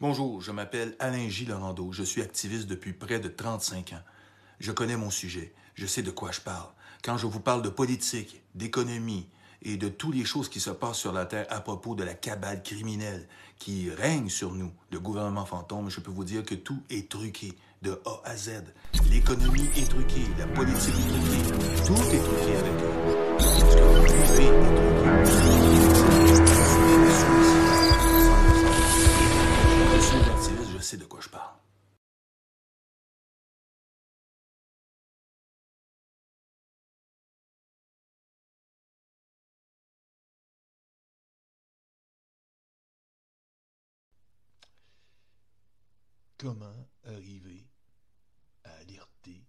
Bonjour, je m'appelle Alain Gilles Je suis activiste depuis près de 35 ans. Je connais mon sujet. Je sais de quoi je parle. Quand je vous parle de politique, d'économie et de toutes les choses qui se passent sur la Terre à propos de la cabale criminelle qui règne sur nous, le gouvernement fantôme, je peux vous dire que tout est truqué de A à Z. L'économie est truquée, la politique est truquée, tout est truqué avec eux. Je suis activiste, je sais de quoi je parle. Comment arriver à alerter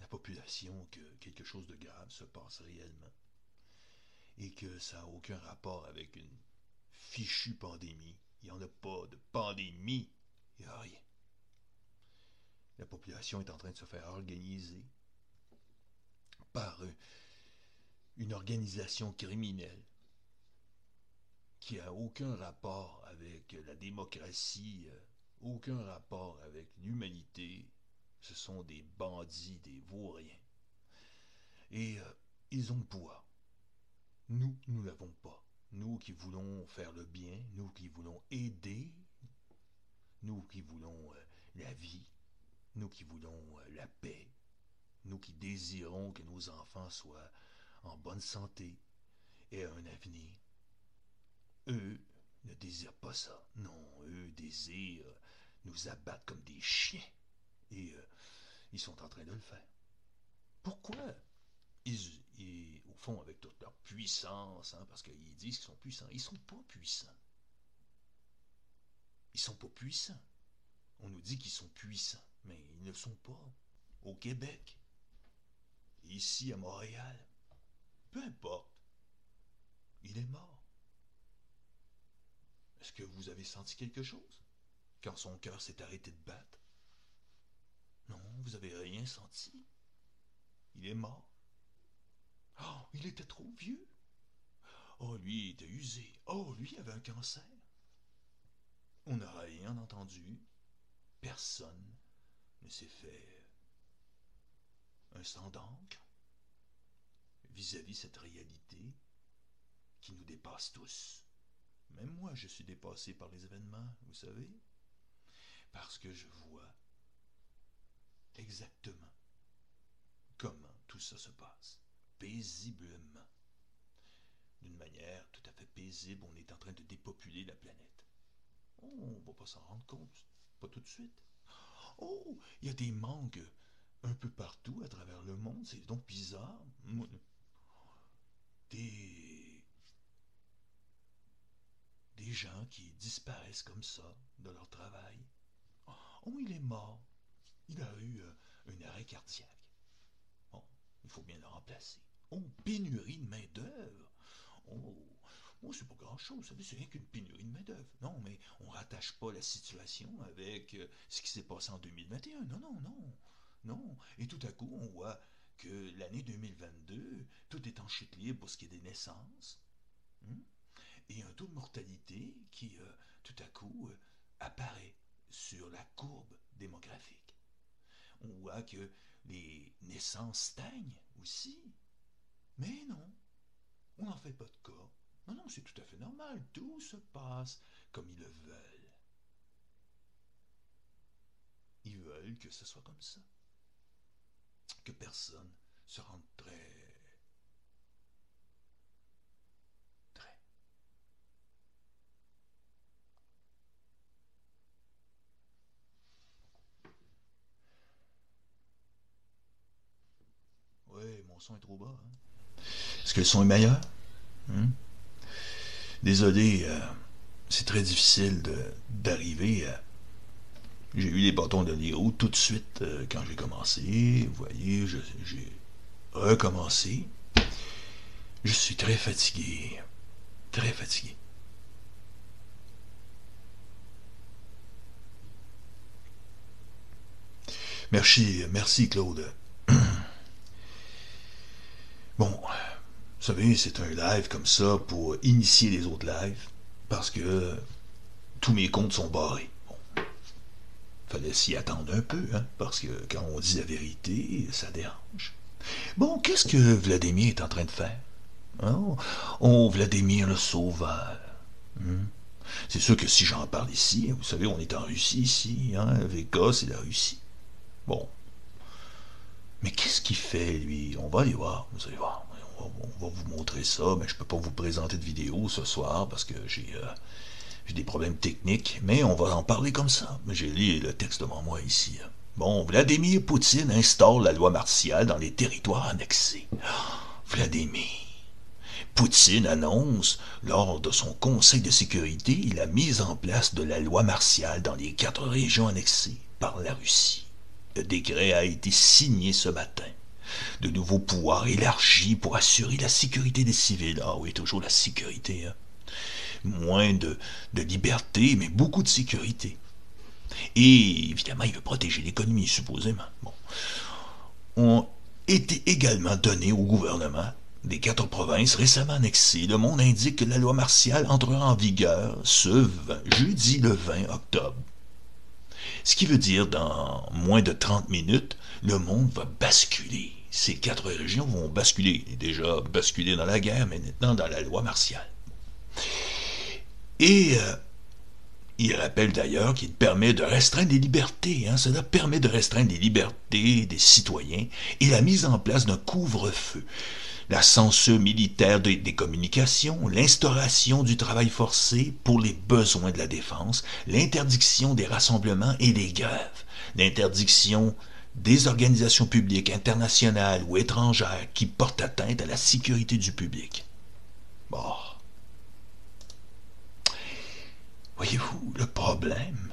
la population que quelque chose de grave se passe réellement et que ça n'a aucun rapport avec une fichue pandémie? Il n'y en a pas de pandémie. Il n'y a rien. La population est en train de se faire organiser par une organisation criminelle qui n'a aucun rapport avec la démocratie euh, aucun rapport avec l'humanité. Ce sont des bandits, des vauriens. Et euh, ils ont le pouvoir. Nous, nous l'avons pas. Nous qui voulons faire le bien, nous qui voulons aider, nous qui voulons euh, la vie, nous qui voulons euh, la paix, nous qui désirons que nos enfants soient en bonne santé et un avenir. Eux ne désirent pas ça. Non, eux désirent nous abattre comme des chiens. Et euh, ils sont en train de le faire. Pourquoi? Ils, au fond, avec toute leur puissance, hein, parce qu'ils disent qu'ils sont puissants, ils sont pas puissants. Ils sont pas puissants. On nous dit qu'ils sont puissants, mais ils ne le sont pas. Au Québec, ici à Montréal, peu importe, il est mort. Est-ce que vous avez senti quelque chose? Quand son cœur s'est arrêté de battre? Non, vous avez rien senti. Il est mort. Oh, il était trop vieux. Oh, lui était usé. Oh, lui avait un cancer. On n'a rien entendu. Personne ne s'est fait un sang d'encre vis-à-vis cette réalité qui nous dépasse tous. Même moi, je suis dépassé par les événements, vous savez parce que je vois exactement comment tout ça se passe, paisiblement. D'une manière tout à fait paisible, on est en train de dépopuler la planète. Oh, on ne va pas s'en rendre compte, pas tout de suite. Oh, il y a des manques un peu partout à travers le monde, c'est donc bizarre. Des des gens qui disparaissent comme ça de leur travail, Oh, il est mort. Il a eu euh, un arrêt cardiaque. Bon, il faut bien le remplacer. Oh, pénurie de main-d'œuvre. Oh, oh c'est pas grand-chose. C'est rien qu'une pénurie de main-d'œuvre. Non, mais on rattache pas la situation avec euh, ce qui s'est passé en 2021. Non, non, non. Non. Et tout à coup, on voit que l'année 2022, tout est en chute libre pour ce qui est des naissances. Hmm? Et un taux de mortalité qui, euh, tout à coup, apparaît sur la courbe démographique. On voit que les naissances stagnent aussi. Mais non, on n'en fait pas de cas. Non, non, c'est tout à fait normal. Tout se passe comme ils le veulent. Ils veulent que ce soit comme ça. Que personne se rende très son est trop bas. Hein. Est-ce que le son est meilleur? Hein? Désolé, euh, c'est très difficile d'arriver. J'ai eu les bâtons de l'héros tout de suite euh, quand j'ai commencé. Vous voyez, j'ai recommencé. Je suis très fatigué. Très fatigué. Merci, merci Claude. Bon, vous savez, c'est un live comme ça pour initier les autres lives, parce que tous mes comptes sont barrés. Bon. Fallait s'y attendre un peu, hein, parce que quand on dit la vérité, ça dérange. Bon, qu'est-ce que Vladimir est en train de faire? Oh, oh Vladimir le sauveur. Hmm? C'est sûr que si j'en parle ici, vous savez, on est en Russie ici, hein, Vegas, c'est la Russie. Bon. Mais qu'est-ce qu'il fait, lui? On va aller voir, vous allez voir. On va, vous montrer ça, mais je peux pas vous présenter de vidéo ce soir parce que j'ai euh, des problèmes techniques, mais on va en parler comme ça. J'ai lu le texte devant moi ici. Bon, Vladimir Poutine instaure la loi martiale dans les territoires annexés. Vladimir. Poutine annonce, lors de son Conseil de sécurité, la mise en place de la loi martiale dans les quatre régions annexées par la Russie. Le décret a été signé ce matin. De nouveaux pouvoirs élargis pour assurer la sécurité des civils. Ah oui, toujours la sécurité. Hein. Moins de, liberté, mais beaucoup de sécurité. Et évidemment, il veut protéger l'économie, supposément. Bon. Ont été également donnés au gouvernement des quatre provinces récemment annexées. Le monde indique que la loi martiale entrera en vigueur ce jeudi le 20 octobre. Ce qui veut dire, dans moins de 30 minutes, le monde va basculer. Ces quatre régions vont basculer. Déjà basculer dans la guerre, mais maintenant dans la loi martiale. Et euh, il rappelle d'ailleurs qu'il permet de restreindre les libertés. Hein, cela permet de restreindre les libertés des citoyens et la mise en place d'un couvre-feu la censure militaire des, communications, l'instauration du travail forcé pour les besoins de la défense, l'interdiction des rassemblements et des grèves, l'interdiction des organisations publiques internationales ou étrangères qui portent atteinte à la sécurité du public. Bon. Voyez-vous le problème?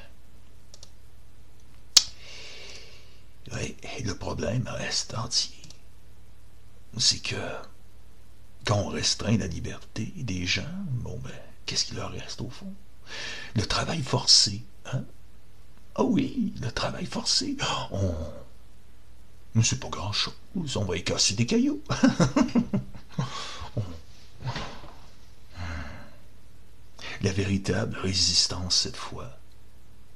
Oui, le problème reste entier c'est que quand on restreint la liberté des gens, bon ben, qu'est-ce qu'il leur reste au fond? Le travail forcé, hein? Ah oui, le travail forcé. On. C'est pas grand chose. On va y des cailloux. La véritable résistance cette fois,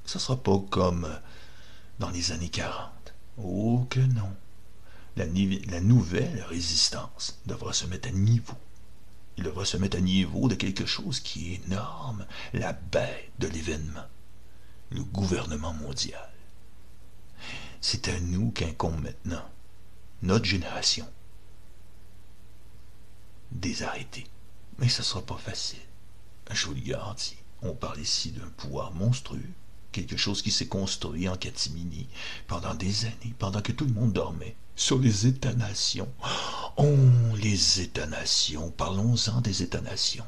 ce sera pas comme dans les années 40. Oh que non la, nouvelle résistance devra se mettre à niveau. Il devra se mettre à niveau de quelque chose qui est énorme, la bête de l'événement, le gouvernement mondial. C'est à nous qu'incombe maintenant, notre génération, des arrêtés. Mais ce ne sera pas facile. Je vous le garantis. On parle ici d'un pouvoir monstrueux, quelque chose qui s'est construit en catimini pendant des années, pendant que tout le monde dormait sur les États-nations. Oh, les États-nations, parlons-en des États-nations.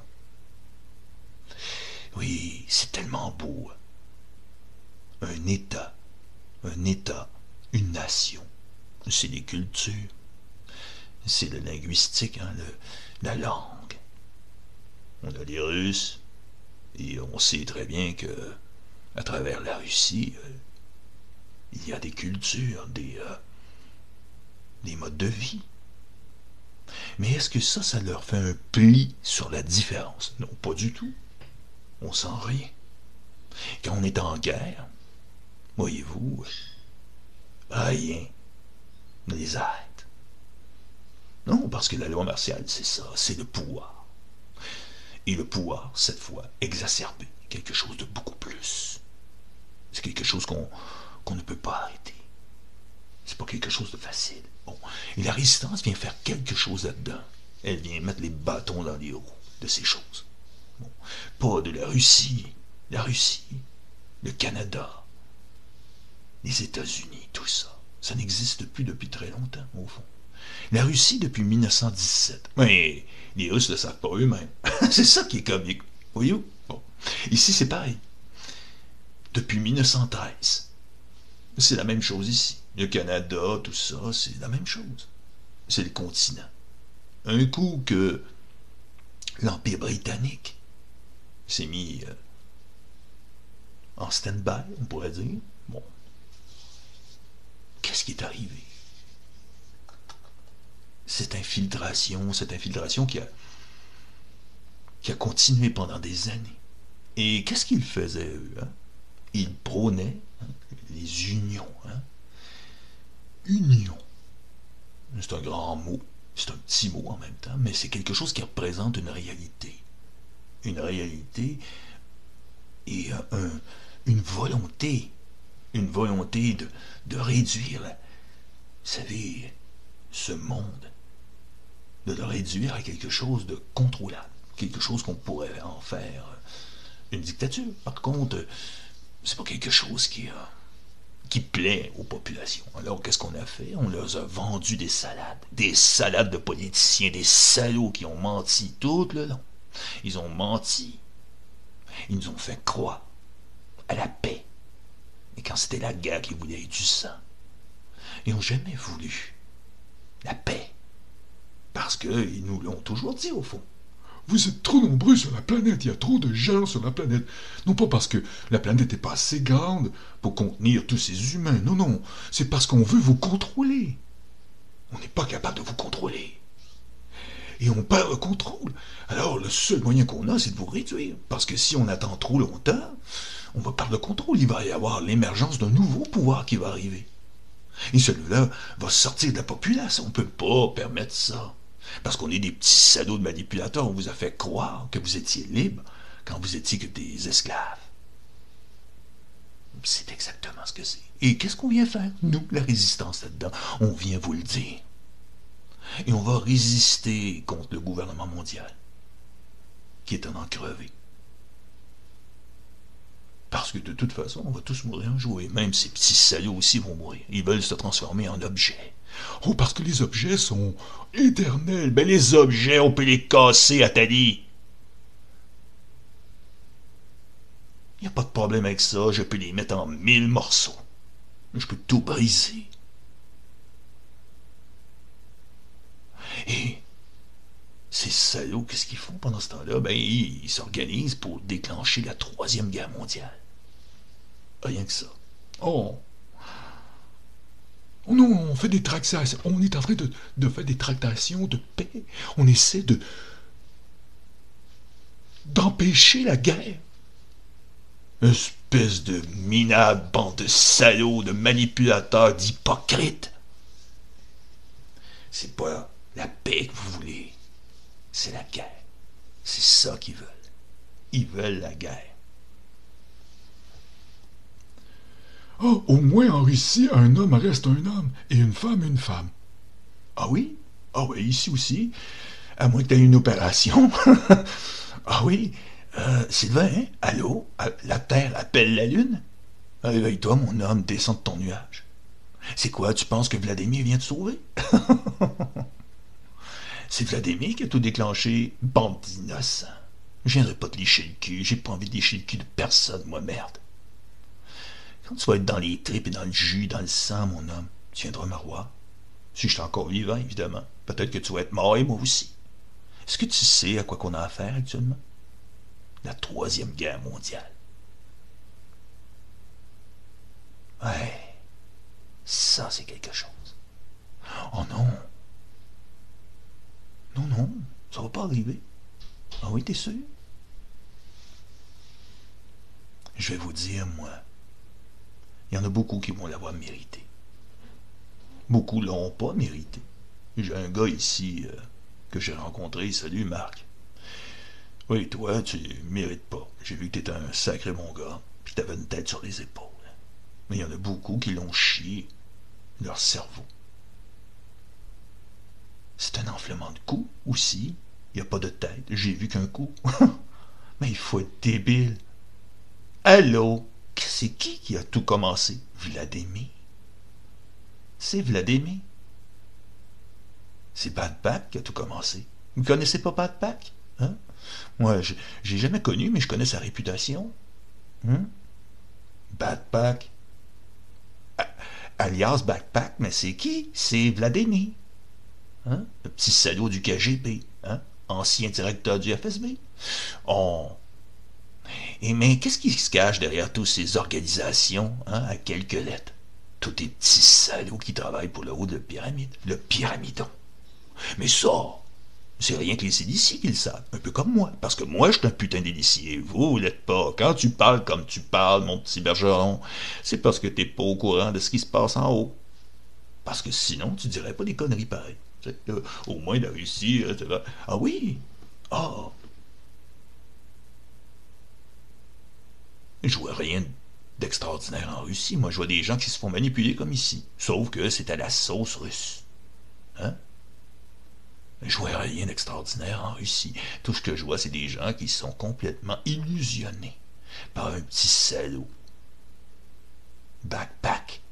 Oui, c'est tellement beau. Un État, un État, une nation, c'est les cultures, c'est le linguistique, hein, la langue. On a les Russes, et on sait très bien que, à travers la Russie, euh, il y a des cultures, des, euh, des modes de vie. Mais est-ce que ça, ça leur fait un pli sur la différence? Non, pas du tout. On sent rien. Quand on est en guerre, voyez-vous, rien ne les arrête. Non, parce que la loi martiale, c'est ça, c'est le pouvoir. Et le pouvoir, cette fois, exacerbé, quelque chose de beaucoup plus. C'est quelque chose qu'on ne peut pas arrêter. C'est pas quelque chose de facile. Et la résistance vient faire quelque chose là-dedans. Elle vient mettre les bâtons dans les roues de ces choses. Pas de la Russie. La Russie, le Canada, les États-Unis, tout ça. Ça n'existe plus depuis très longtemps, au fond. La Russie depuis 1917. Mais les Russes ne le savent pas eux-mêmes. c'est ça qui est comique. Voyez-vous? Bon. Ici, c'est pareil. Depuis 1913. C'est la même chose ici. Le Canada, tout ça, c'est la même chose. C'est le continent. Un coup que l'Empire britannique s'est mis euh, en stand-by, on pourrait dire. Bon. qu'est-ce qui est arrivé? Cette infiltration, cette infiltration qui a, qui a continué pendant des années. Et qu'est-ce qu'ils faisaient, eux? Hein? Ils prônaient hein, les unions. Hein? Union. C'est un grand mot, c'est un petit mot en même temps, mais c'est quelque chose qui représente une réalité. Une réalité et un, une volonté, une volonté de, réduire, vous savez, ce monde, de le réduire à quelque chose de contrôlable, quelque chose qu'on pourrait en faire une dictature. Par contre, c'est pas quelque chose qui, qui plaît aux populations. Alors qu'est-ce qu'on a fait? On leur a vendu des salades, des salades de politiciens, des salauds qui ont menti tout le long. Ils ont menti. Ils nous ont fait croire à la paix. Et quand c'était la guerre qui voulait du sang, ils n'ont jamais voulu la paix. Parce qu'ils nous l'ont toujours dit au fond. Vous êtes trop nombreux sur la planète, il y a trop de gens sur la planète. Non pas parce que la planète n'est pas assez grande pour contenir tous ces humains, non, non, c'est parce qu'on veut vous contrôler. On n'est pas capable de vous contrôler. Et on perd le contrôle. Alors le seul moyen qu'on a, c'est de vous réduire. Parce que si on attend trop longtemps, on va perdre le contrôle. Il va y avoir l'émergence d'un nouveau pouvoir qui va arriver. Et celui-là va sortir de la population. On ne peut pas permettre ça. Parce qu'on est des petits salauds de manipulateurs. On vous a fait croire que vous étiez libre quand vous étiez que des esclaves. C'est exactement ce que c'est. Et qu'est-ce qu'on vient faire, nous, la résistance là-dedans? On vient vous le dire. Et on va résister contre le gouvernement mondial, qui est en encrevé. Parce que de toute façon, on va tous mourir un jour. Même ces petits salauds aussi vont mourir. Ils veulent se transformer en objets. Oh, parce que les objets sont éternels. Ben les objets, on peut les casser, Atali. Il n'y a pas de problème avec ça. Je peux les mettre en mille morceaux. Je peux tout briser. Et ces salauds, qu'est-ce qu'ils font pendant ce temps-là? Ben, ils s'organisent pour déclencher la Troisième Guerre mondiale. Rien que ça. Oh. On est en train de, faire des tractations de paix. On essaie de. d'empêcher la guerre. Espèce de minable bande de salauds, de manipulateurs, d'hypocrites. C'est pas la paix que vous voulez. C'est la guerre. C'est ça qu'ils veulent. Ils veulent la guerre. Oh, au moins en Russie, un homme reste un homme et une femme une femme. Ah oui? Ah oui, ici aussi? À moins que tu aies une opération. ah oui? Euh, Sylvain, hein? allô? Ah, la Terre appelle la Lune? Réveille-toi, mon homme, descends de ton nuage. C'est quoi, tu penses que Vladimir vient te sauver? C'est Vladimir qui a tout déclenché, bande d'innocents. Je viendrai pas te licher le cul, j'ai pas envie de licher le cul de personne, moi, merde. Quand tu vas être dans les tripes et dans le jus, dans le sang, mon homme, tu viendras me revoir. Si je suis encore vivant, évidemment. Peut-être que tu vas être mort et moi aussi. Est-ce que tu sais à quoi qu'on a affaire actuellement? La troisième guerre mondiale. Ouais. Ça, c'est quelque chose. Oh non. Non, non, ça va pas arriver. Ah oui, t'es sûr? Je vais vous dire, moi, il y en a beaucoup qui vont l'avoir mérité. Beaucoup l'ont pas mérité. J'ai un gars ici euh, que j'ai rencontré. Salut, Marc. Oui, toi, tu mérites pas. J'ai vu que t'étais un sacré bon gars, puis t'avais une tête sur les épaules. Mais il y en a beaucoup qui l'ont chié leur cerveau. C'est un enflement de cou aussi. Il n'y a pas de tête. J'ai vu qu'un coup. Mais il faut être débile. Allô? C'est qui qui a tout commencé? Vladimir. C'est Vladimir. C'est Bad Pack qui a tout commencé. Vous connaissez pas Bad Pack? Hein? Moi, j'ai jamais connu, mais je connais sa réputation. Hein? Bad Pack. Alias Backpack, mais c'est qui? C'est Vladimir. Hein? Le petit salaud du KGB, hein? ancien directeur du FSB. On... Et mais qu'est-ce qui se cache derrière toutes ces organisations hein, à quelques lettres? tous tes petits salauds qui travaillent pour le haut de la pyramide. Le pyramidon. Mais ça, c'est rien que les initiés qui le savent, un peu comme moi, parce que moi, je suis un putain d'initié, vous, vous l'êtes pas. Quand tu parles comme tu parles, mon petit bergeron, c'est parce que t'es pas au courant de ce qui se passe en haut. Parce que sinon, tu dirais pas des conneries pareilles. Euh, au moins, la Russie, etc. Ah oui? Ah! Je vois rien d'extraordinaire en Russie. Moi, je vois des gens qui se font manipuler comme ici. Sauf que c'est à la sauce russe. Hein? Je vois rien d'extraordinaire en Russie. Tout ce que je vois, c'est des gens qui sont complètement illusionnés par un petit salaud. Backpack.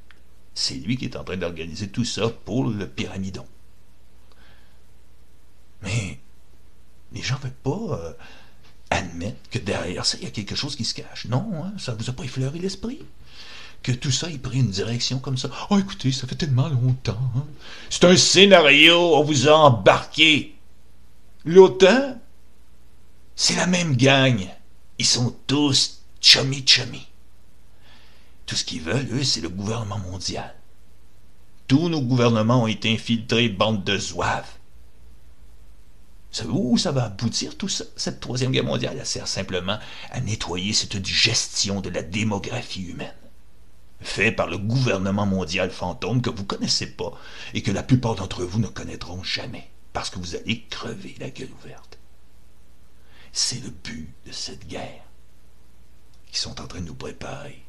C'est lui qui est en train d'organiser tout ça pour le pyramidon. Mais les gens ne veulent pas euh, admettre que derrière ça, il y a quelque chose qui se cache. Non, hein, ça ne vous a pas effleuré l'esprit? Que tout ça ait pris une direction comme ça. Oh, écoutez, ça fait tellement longtemps. Hein. C'est un scénario, on vous a embarqué. L'OTAN, c'est la même gang. Ils sont tous chummy-chummy. Tout ce qu'ils veulent, eux, c'est le gouvernement mondial. Tous nos gouvernements ont été infiltrés, bande de zouaves. Où ça va aboutir tout ça? Cette troisième guerre mondiale, elle sert simplement à nettoyer cette gestion de la démographie humaine. Fait par le gouvernement mondial fantôme que vous connaissez pas et que la plupart d'entre vous ne connaîtront jamais, parce que vous allez crever la gueule ouverte. C'est le but de cette guerre qu'ils sont en train de nous préparer.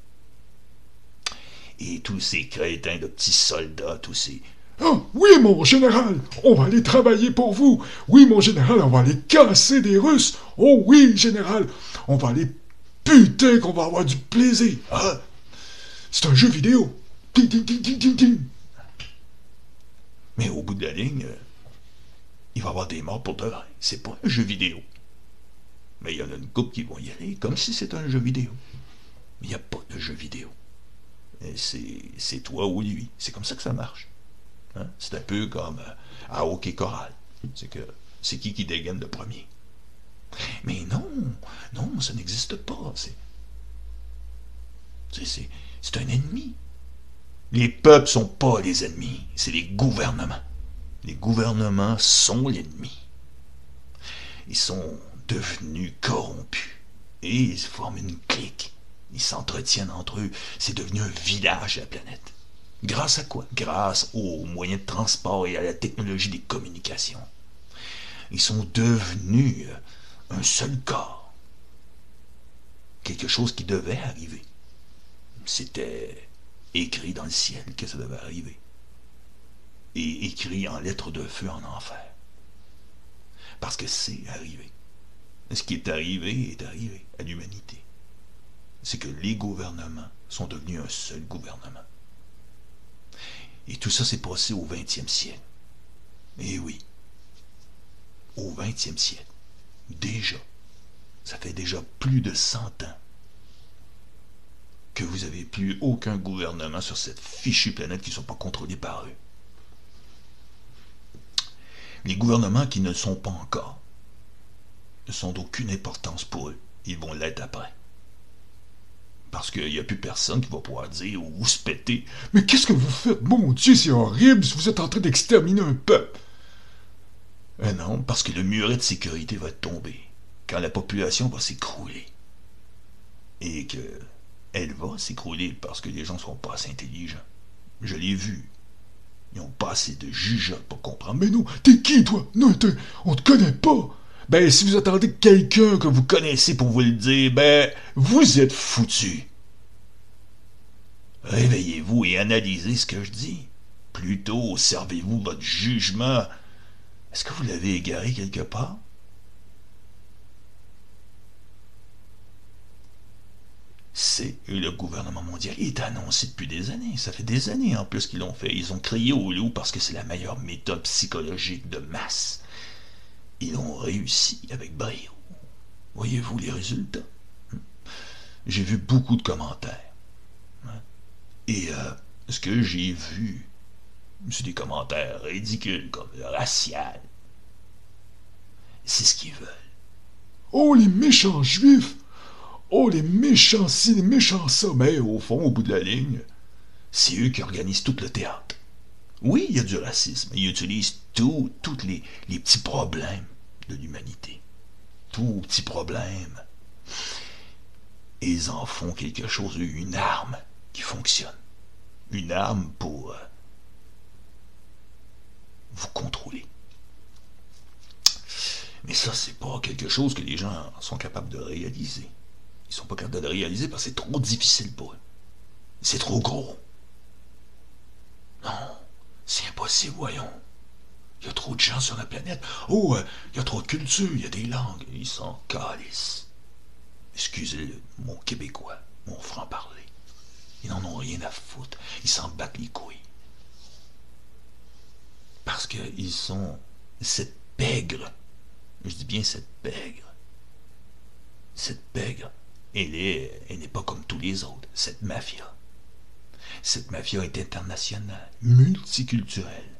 Et tous ces crétins de petits soldats, tous ces Oh, oui, mon général, on va aller travailler pour vous. Oui, mon général, on va aller casser des Russes. Oh oui, général, on va aller putain qu'on va avoir du plaisir. Ah, c'est un jeu vidéo. Mais au bout de la ligne, euh, il va y avoir des morts pour de vrai. C'est pas un jeu vidéo. Mais il y en a une couple qui vont y aller comme si c'était un jeu vidéo. Mais il n'y a pas de jeu vidéo. C'est toi ou lui. C'est comme ça que ça marche. Hein? C'est un peu comme euh, à hockey choral. C'est que c'est qui qui dégaine le premier? Mais non, non, ça n'existe pas. C'est, c'est, c'est un ennemi. Les peuples sont pas les ennemis, c'est les gouvernements. Les gouvernements sont l'ennemi. Ils sont devenus corrompus et ils forment une clique. Ils s'entretiennent entre eux. C'est devenu un village, la planète. Grâce à quoi? Grâce aux moyens de transport et à la technologie des communications. Ils sont devenus un seul corps. Quelque chose qui devait arriver. C'était écrit dans le ciel que ça devait arriver. Et écrit en lettres de feu en enfer. Parce que c'est arrivé. Ce qui est arrivé est arrivé à l'humanité. C'est que les gouvernements sont devenus un seul gouvernement. Et tout ça s'est passé au 20e siècle. Eh oui, au 20e siècle. Déjà, ça fait déjà plus de 100 ans que vous n'avez plus aucun gouvernement sur cette fichue planète qui ne sont pas contrôlés par eux. Les gouvernements qui ne le sont pas encore ne sont d'aucune importance pour eux. Ils vont l'être après. Parce qu'il n'y a plus personne qui va pouvoir dire ou se péter. Mais qu'est-ce que vous faites? Mon Dieu, c'est horrible vous êtes en train d'exterminer un peuple. Eh non, parce que le muret de sécurité va tomber quand la population va s'écrouler. Et que elle va s'écrouler parce que les gens ne sont pas assez intelligents. Je l'ai vu. Ils n'ont pas assez de jugeote pour comprendre. Mais non, t'es qui, toi? Non, on te connaît pas. Ben, si vous attendez quelqu'un que vous connaissez pour vous le dire, ben, vous êtes foutu. Réveillez-vous et analysez ce que je dis. Plutôt, servez-vous votre jugement. Est-ce que vous l'avez égaré quelque part? C'est le gouvernement mondial. Il est annoncé depuis des années. Ça fait des années en plus qu'ils l'ont fait. Ils ont crié au loup parce que c'est la meilleure méthode psychologique de masse. Ils ont réussi avec brio. Voyez-vous les résultats? J'ai vu beaucoup de commentaires. Et euh, ce que j'ai vu, c'est des commentaires ridicules comme racial. C'est ce qu'ils veulent. Oh, les méchants juifs! Oh, les méchants ci, les méchants ça! Mais au fond, au bout de la ligne, C'est eux qui organisent tout le théâtre. Oui, il y a du racisme. Ils utilisent tous les, les petits problèmes de l'humanité. Tous petits problèmes. Et ils en font quelque chose, une arme qui fonctionne. Une arme pour euh, vous contrôler. Mais ça, c'est pas quelque chose que les gens sont capables de réaliser. Ils sont pas capables de réaliser parce que c'est trop difficile pour eux. C'est trop gros. Non, c'est impossible, voyons. Il y a trop de gens sur la planète. Oh, euh, il y a trop de culture, il y a des langues. Ils s'en calissent. Excusez mon québécois, mon franc-parler. Ils n'en ont rien à foutre. Ils s'en battent les couilles. Parce qu'ils sont cette pègre. Je dis bien cette pègre. Cette pègre, elle elle n'est pas comme tous les autres. Cette mafia. Cette mafia est internationale, multiculturelle.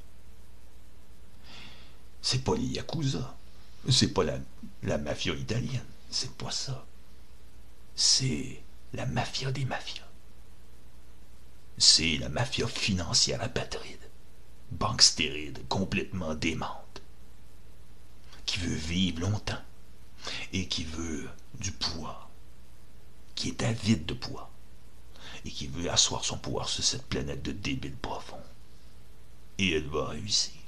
C'est pas les Yakuza. C'est pas la, mafia italienne. C'est pas ça. C'est la mafia des mafias. C'est la mafia financière apatride banque stérile, complètement démente, qui veut vivre longtemps et qui veut du pouvoir, qui est avide de pouvoir et qui veut asseoir son pouvoir sur cette planète de débiles profonds. Et elle va réussir.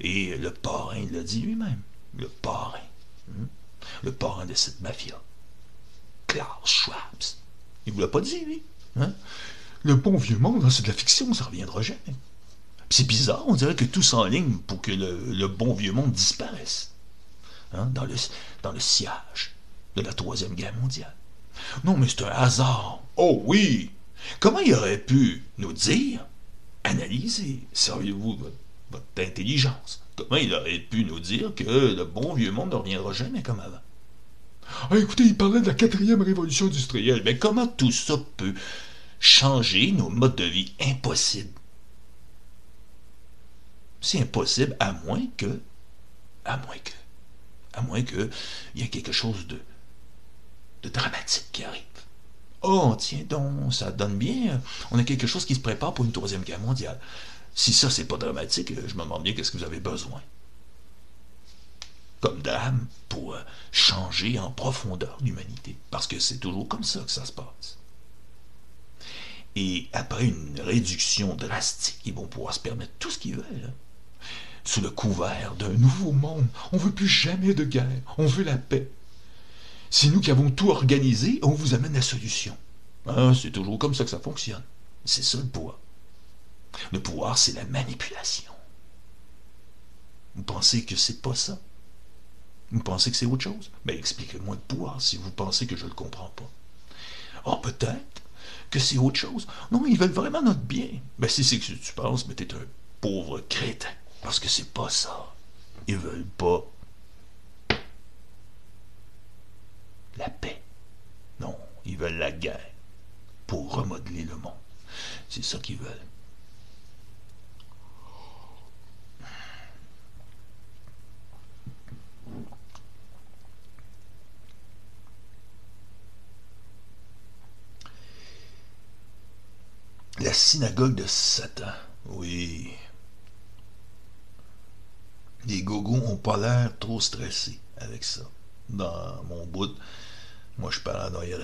Et le parrain l'a dit lui-même, le parrain, hein, le parrain de cette mafia, Klaus Schwab. Il vous l'a pas dit, lui. Hein? Le bon vieux monde, c'est de la fiction, ça reviendra jamais. C'est bizarre, on dirait que tout s'enligne pour que le, bon vieux monde disparaisse. Hein, dans, le, dans le sillage de la Troisième Guerre mondiale. Non, mais c'est un hasard. Oh oui! Comment il aurait pu nous dire, analyser, serviez-vous votre, intelligence, comment il aurait pu nous dire que le bon vieux monde ne reviendra jamais comme avant? Ah, écoutez, il parlait de la quatrième révolution industrielle. Mais comment tout ça peut changer nos modes de vie? Impossible. C'est impossible à moins que, à moins que, à moins que, il y ait quelque chose de, de dramatique qui arrive. Oh, tiens donc, ça donne bien. On a quelque chose qui se prépare pour une troisième guerre mondiale. Si ça, c'est pas dramatique, je me demande bien qu'est-ce que vous avez besoin. Comme drame pour euh, changer en profondeur l'humanité. Parce que c'est toujours comme ça que ça se passe. Et après une réduction drastique, ils vont pouvoir se permettre tout ce qu'ils veulent. Hein sous le couvert d'un nouveau monde. On veut plus jamais de guerre, on veut la paix. C'est nous qui avons tout organisé, on vous amène la solution. Ah, c'est toujours comme ça que ça fonctionne. C'est ça le pouvoir. Le pouvoir, c'est la manipulation. Vous pensez que c'est pas ça? Vous pensez que c'est autre chose? Ben, expliquez-moi le pouvoir si vous pensez que je ne le comprends pas. Oh, peut-être que c'est autre chose. Non, ils veulent vraiment notre bien. Ben, si c'est que tu penses, mais t'es un pauvre crétin. Parce que c'est pas ça. Ils veulent pas la paix. Non, ils veulent la guerre pour remodeler le monde. C'est ça qu'ils veulent. La synagogue de Satan. Oui, les gogos ont pas l'air trop stressés avec ça. Dans mon bout, moi je parle à Et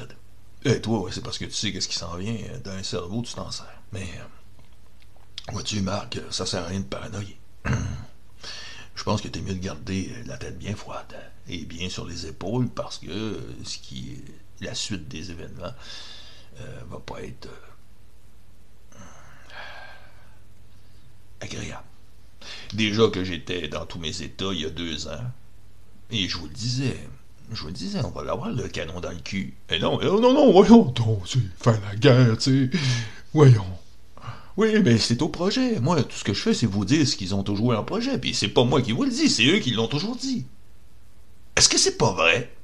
eh, toi, c'est parce que tu sais qu'est-ce qui s'en vient. Dans un cerveau, tu t'en sers. Mais, euh, vois-tu, Marc, ça sert à rien de paranoïer. je pense que t'es mieux de garder la tête bien froide et bien sur les épaules parce que ce qui est la suite des événements euh, va pas être agréable. Déjà que j'étais dans tous mes états il y a deux ans. Et je vous le disais, je vous le disais, on va l'avoir le canon dans le cul. Et non, non, non, voyons donc, c'est faire la guerre, tu sais. Voyons. Oui, mais c'est au projet. Moi, tout ce que je fais, c'est vous dire ce qu'ils ont toujours en projet. Puis c'est pas moi qui vous le dis, c'est eux qui l'ont toujours dit. Est-ce que c'est pas vrai?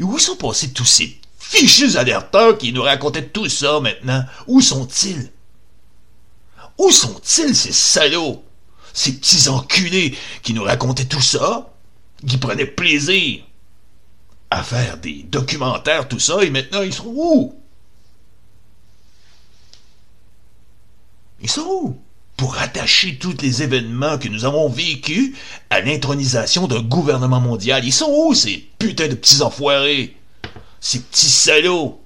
Et où sont passés tous ces fichus alerteurs qui nous racontaient tout ça maintenant? Où sont-ils? Où sont-ils, ces salauds? ces petits enculés qui nous racontaient tout ça, qui prenaient plaisir à faire des documentaires, tout ça, et maintenant ils sont où? Ils sont où? Pour rattacher tous les événements que nous avons vécus à l'intronisation d'un gouvernement mondial. Ils sont où, ces putains de petits enfoirés? Ces petits salauds?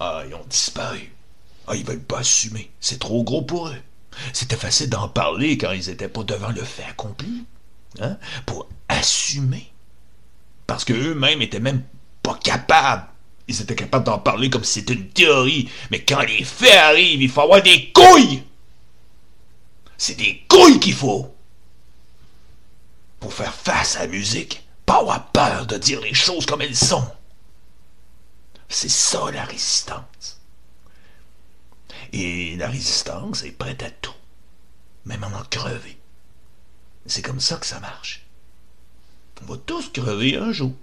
Ah, ils ont disparu. Ah, ils veulent pas assumer. C'est trop gros pour eux. C'était facile d'en parler quand ils étaient pas devant le fait accompli. Hein? Pour assumer. Parce qu'eux-mêmes étaient même pas capables. Ils étaient capables d'en parler comme si c'était une théorie. Mais quand les faits arrivent, il faut avoir des couilles. C'est des couilles qu'il faut. Pour faire face à la musique, pas avoir peur de dire les choses comme elles sont. C'est ça la résistance. Et la résistance est prête à tout, même en en crever. C'est comme ça que ça marche. On va tous crever un jour.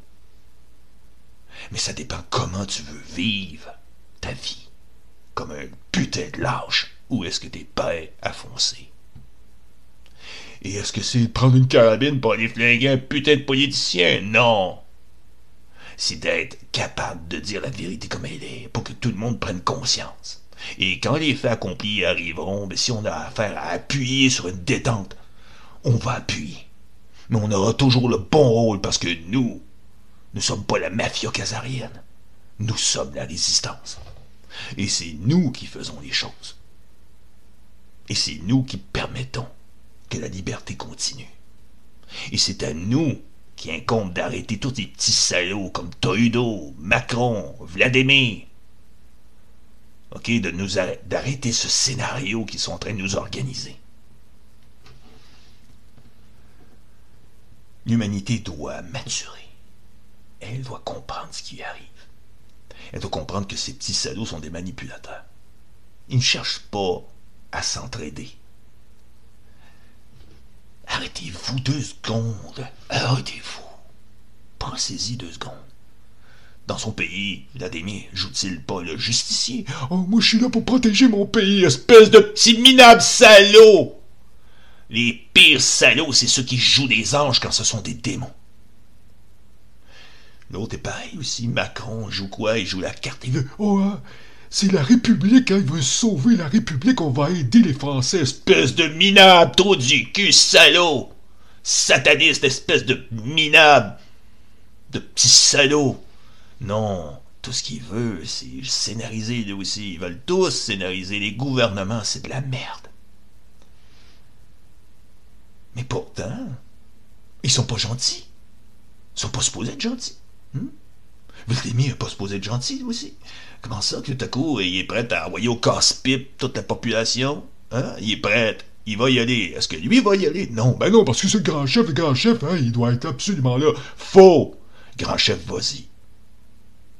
Mais ça dépend comment tu veux vivre ta vie. Comme un putain de lâche, ou est-ce que t'es prêt à foncer? Et est-ce que c'est prendre une carabine pour aller flinguer un putain de politicien? Non! C'est d'être capable de dire la vérité comme elle est, pour que tout le monde prenne conscience. Et quand les faits accomplis arriveront, ben, si on a affaire à appuyer sur une détente, on va appuyer. Mais on aura toujours le bon rôle parce que nous, nous sommes pas la mafia casarienne. Nous sommes la résistance. Et c'est nous qui faisons les choses. Et c'est nous qui permettons que la liberté continue. Et c'est à nous qui incombe d'arrêter tous ces petits salauds comme Trudeau, Macron, Vladimir, D'arrêter ce scénario qu'ils sont en train de nous organiser. L'humanité doit maturer. Elle doit comprendre ce qui arrive. Elle doit comprendre que ces petits salauds sont des manipulateurs. Ils ne cherchent pas à s'entraider. Arrêtez-vous deux secondes. Arrêtez-vous. Pensez-y deux secondes. Dans son pays, Vladimir joue-t-il pas le justicier? Oh, moi je suis là pour protéger mon pays, espèce de petit minable salaud! Les pires salauds, c'est ceux qui jouent des anges quand ce sont des démons. L'autre est pareil aussi. Macron joue quoi? Il joue la carte. Il veut. Oh, hein, c'est la République, hein, il veut sauver la République, on va aider les Français. Espèce de minable, trop du cul, salaud! Sataniste, espèce de minable! De petit salaud! Non, tout ce qu'il veut, c'est scénariser lui aussi. Ils veulent tous scénariser. Les gouvernements, c'est de la merde. Mais pourtant, ils sont pas gentils. Ils sont pas supposés être gentils. Hmm? Vladimir n'est pas supposé être gentil, lui aussi. Comment ça, tout à coup, il est prêt à envoyer au casse-pipe toute la population? Hein? Il est prêt. Il va y aller. Est-ce que lui va y aller? Non. Ben non, parce que c'est le grand chef, le grand chef, hein, il doit être absolument là. Faux! Grand chef, vas-y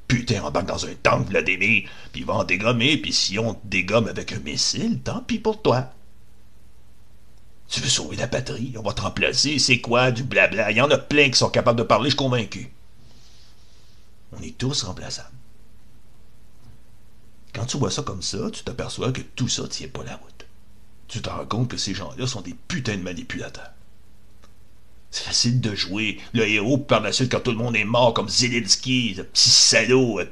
putain, embarque dans un tank, Vladimir, puis va en dégommer, puis si on te dégomme avec un missile, tant pis pour toi. Tu veux sauver la patrie, on va te remplacer, c'est quoi, du blabla, il y en a plein qui sont capables de parler, je suis convaincu. On est tous remplaçables. Quand tu vois ça comme ça, tu t'aperçois que tout ça tient pas la route. Tu te rends compte que ces gens-là sont des putains de manipulateurs. C'est facile de jouer le héros par la suite quand tout le monde est mort comme Zelensky, ce petit salaud. Euh,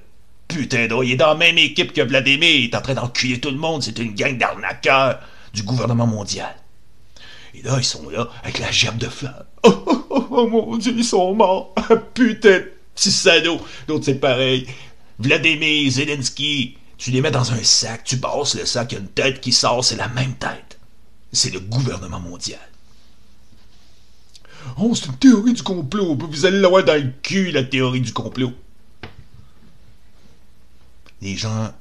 putain d'eau, il est dans la même équipe que Vladimir, il est en train d'enculer tout le monde, c'est une gang d'arnaqueurs du gouvernement mondial. Et là, ils sont là avec la gerbe de flammes. Oh, oh, oh, oh, mon Dieu, ils sont morts. putain, petit salaud. L'autre, c'est pareil. Vladimir, Zelensky, tu les mets dans un sac, tu passes le sac, il y a une tête qui sort, c'est la même tête. C'est le gouvernement mondial. Oh, c'est une théorie du complot. Vous allez l'avoir dans le cul, la théorie du complot. Les gens,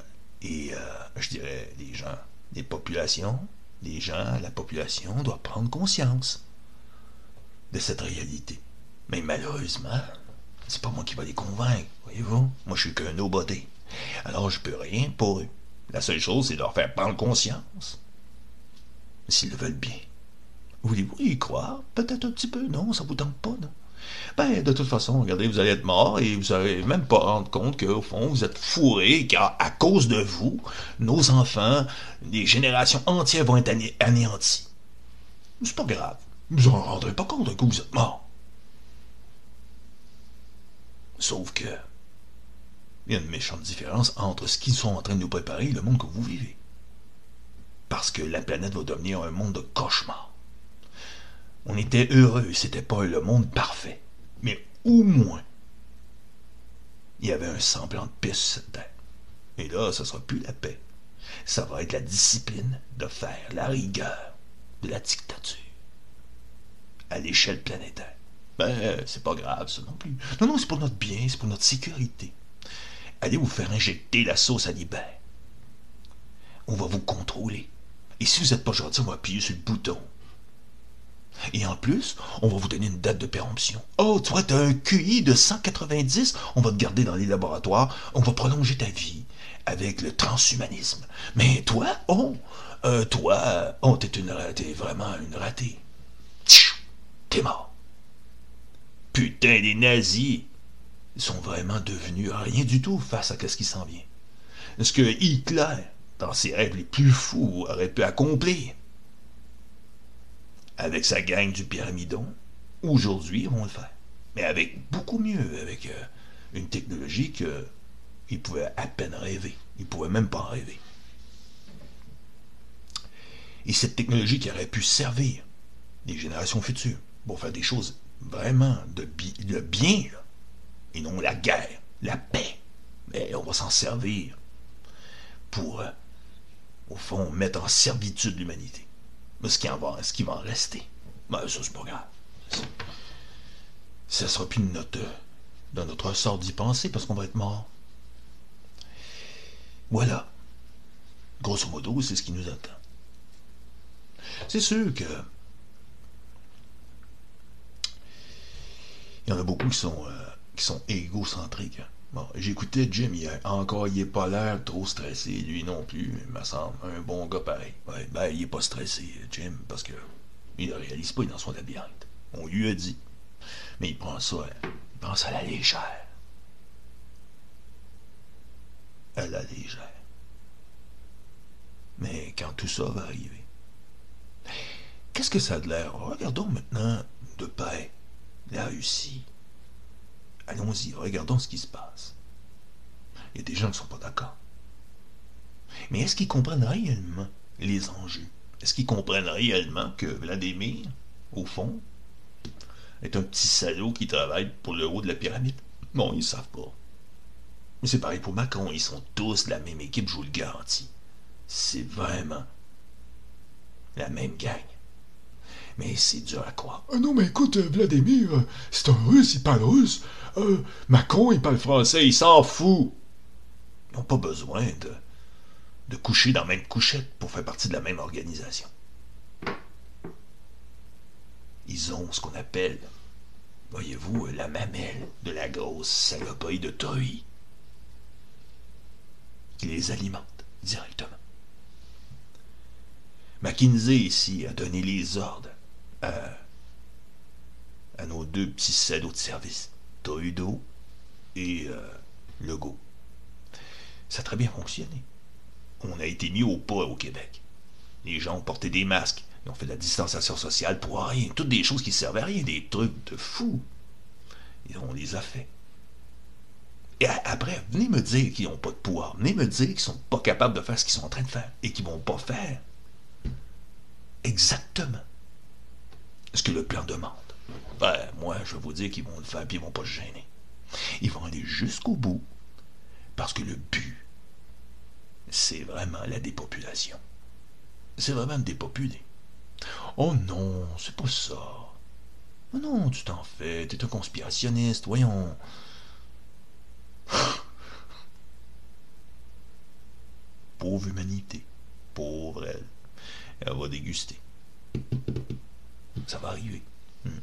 et euh, je dirais les gens, les populations, les gens, la population doit prendre conscience de cette réalité. Mais malheureusement, c'est pas moi qui va les convaincre, voyez-vous. Moi, je suis qu'un nobody. Alors, je peux rien pour eux. La seule chose, c'est de leur faire prendre conscience. S'ils le veulent bien. Voulez-vous y croire? Peut-être un petit peu, non? Ça vous tente pas, non? Ben, de toute façon, regardez, vous allez être mort et vous n'allez même pas rendre compte qu'au fond, vous êtes fourré, car à cause de vous, nos enfants, des générations entières vont être anéanties. C'est pas grave. Vous en rendrez pas compte que vous êtes mort. Sauf que, il y a une méchante différence entre ce qu'ils sont en train de nous préparer et le monde que vous vivez. parce que la planète va devenir un monde de cauchemar. On était heureux, c'était pas le monde parfait, mais au moins, il y avait un semblant de cette terre. Et là, ça sera plus la paix. Ça va être la discipline de faire la rigueur de la dictature à l'échelle planétaire. Ben, c'est pas grave, ça non plus. Non, non, c'est pour notre bien, c'est pour notre sécurité. Allez vous faire injecter la sauce à l'hiver. On va vous contrôler. Et si vous n'êtes pas gentil, on va appuyer sur le bouton. Et en plus, on va vous donner une date de péremption. Oh, toi, t'as un QI de 190, on va te garder dans les laboratoires, on va prolonger ta vie avec le transhumanisme. Mais toi, oh, euh, toi, oh, t'es une t'es vraiment une ratée. T'es mort. Putain, les nazis sont vraiment devenus rien du tout face à ce qui s'en vient. Ce que Hitler, dans ses rêves les plus fous, aurait pu accomplir avec sa gang du pyramidon, aujourd'hui, ils vont le faire. Mais avec beaucoup mieux, avec euh, une technologie qu'ils pouvaient à peine rêver. Ils pouvaient même pas en rêver. Et cette technologie qui aurait pu servir les générations futures pour faire des choses vraiment de, bien, et non la guerre, la paix. Mais on va s'en servir pour, euh, au fond, mettre en servitude l'humanité. Mais ce qui, en va, ce qui va en rester, ben, ça, c'est pas grave. Ça sera plus notre, dans notre sort d'y penser parce qu'on va être mort. Voilà. Grosso modo, c'est ce qui nous attend. C'est sûr que. Il y en a beaucoup qui sont, euh, qui sont égocentriques. J'écoutais Jim hier. Encore, il n'est pas l'air trop stressé. Lui non plus, il me semble. Un bon gars pareil. Ouais, ben, il est pas stressé, Jim, parce que il ne réalise pas, est dans son labyrinthe. On lui a dit. Mais il prend ça, il prend ça à la légère. À la légère. Mais quand tout ça va arriver, qu'est-ce que ça a de l'air? Regardons maintenant de paix la Russie. Allons-y, regardons ce qui se passe. Il y a des gens qui ne sont pas d'accord. Mais est-ce qu'ils comprennent réellement les enjeux? Est-ce qu'ils comprennent réellement que Vladimir, au fond, est un petit salaud qui travaille pour le haut de la pyramide? Non, ils ne savent pas. Mais c'est pareil pour Macron, ils sont tous de la même équipe, je vous le garantis. C'est vraiment la même gang. Mais c'est dur à croire. Ah non, mais écoute, Vladimir, c'est un russe, il parle russe. Euh, Macron, il parle français, il s'en fout. Ils n'ont pas besoin de, de coucher dans la même couchette pour faire partie de la même organisation. Ils ont ce qu'on appelle, voyez-vous, la mamelle de la grosse saloperie de truie qui les alimente directement. McKinsey ici a donné les ordres à, nos deux petits salauds de service, Trudeau et euh, Legault. Ça a très bien fonctionné. On a été mis au pas au Québec. Les gens ont porté des masques, ils ont fait de la distanciation sociale pour rien. Toutes des choses qui servaient à rien, des trucs de fou. Et on les a fait. Et après, venez me dire qu'ils n'ont pas de pouvoir. Venez me dire qu'ils ne sont pas capables de faire ce qu'ils sont en train de faire et qu'ils ne vont pas faire exactement ce que le plan demande. Ben, moi, je vais vous dire qu'ils vont le faire et ils vont pas se gêner. Ils vont aller jusqu'au bout parce que le but, c'est vraiment la dépopulation. C'est vraiment dépopuler. Oh non, c'est pas ça. Oh non, tu t'en fais, t'es un conspirationniste, voyons. Pauvre humanité. Pauvre elle. Elle va déguster. Ça va arriver. Hmm.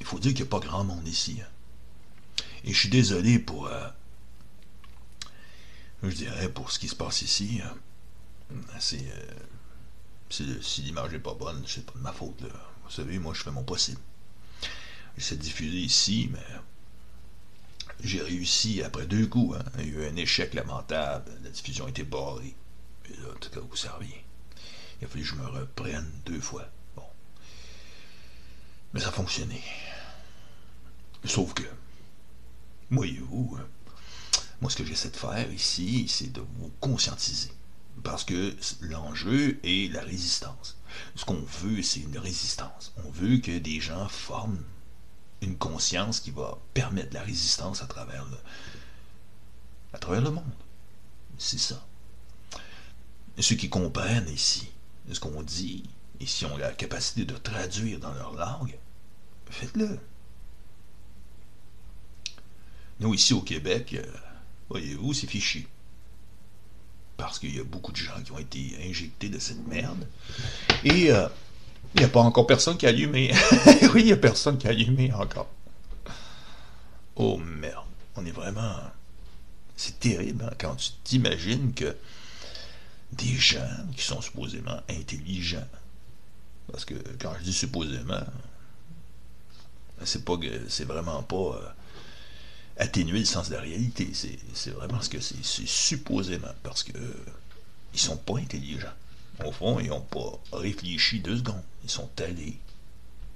Il faut dire qu'il n'y a pas grand monde ici. Hein. Et je suis désolé pour. Euh, je dirais pour ce qui se passe ici. Hein. Euh, si l'image n'est pas bonne, c'est pas de ma faute. Vous savez, moi, je fais mon possible. J'essaie de diffuser ici, mais j'ai réussi après deux coups. Hein. Il y a eu un échec lamentable. La diffusion a été barrée. Et là, en tout cas, ça revient. Il a fallu que je me reprenne deux fois. Bon. Mais ça a fonctionné. Sauf que, Voyez-vous, euh, moi, ce que j'essaie de faire ici, c'est de vous conscientiser. Parce que l'enjeu est la résistance. Ce qu'on veut, c'est une résistance. On veut que des gens forment une conscience qui va permettre la résistance à travers le, à travers le monde. C'est ça. Ceux qui comprennent ici ce qu'on dit, et si ont la capacité de traduire dans leur langue, faites-le. Nous, ici au Québec, euh, voyez-vous, c'est fichu. Parce qu'il y a beaucoup de gens qui ont été injectés de cette merde. Et euh, il n'y a pas encore personne qui a allumé. oui, il n'y a personne qui a allumé encore. Oh merde. On est vraiment. C'est terrible hein, quand tu t'imagines que des gens qui sont supposément intelligents, parce que quand je dis supposément, c'est pas c'est vraiment pas euh, atténuer le sens de la réalité. C'est vraiment ce que c'est. C'est supposément parce que ils sont pas intelligents. Au fond, ils n'ont pas réfléchi deux secondes. Ils sont allés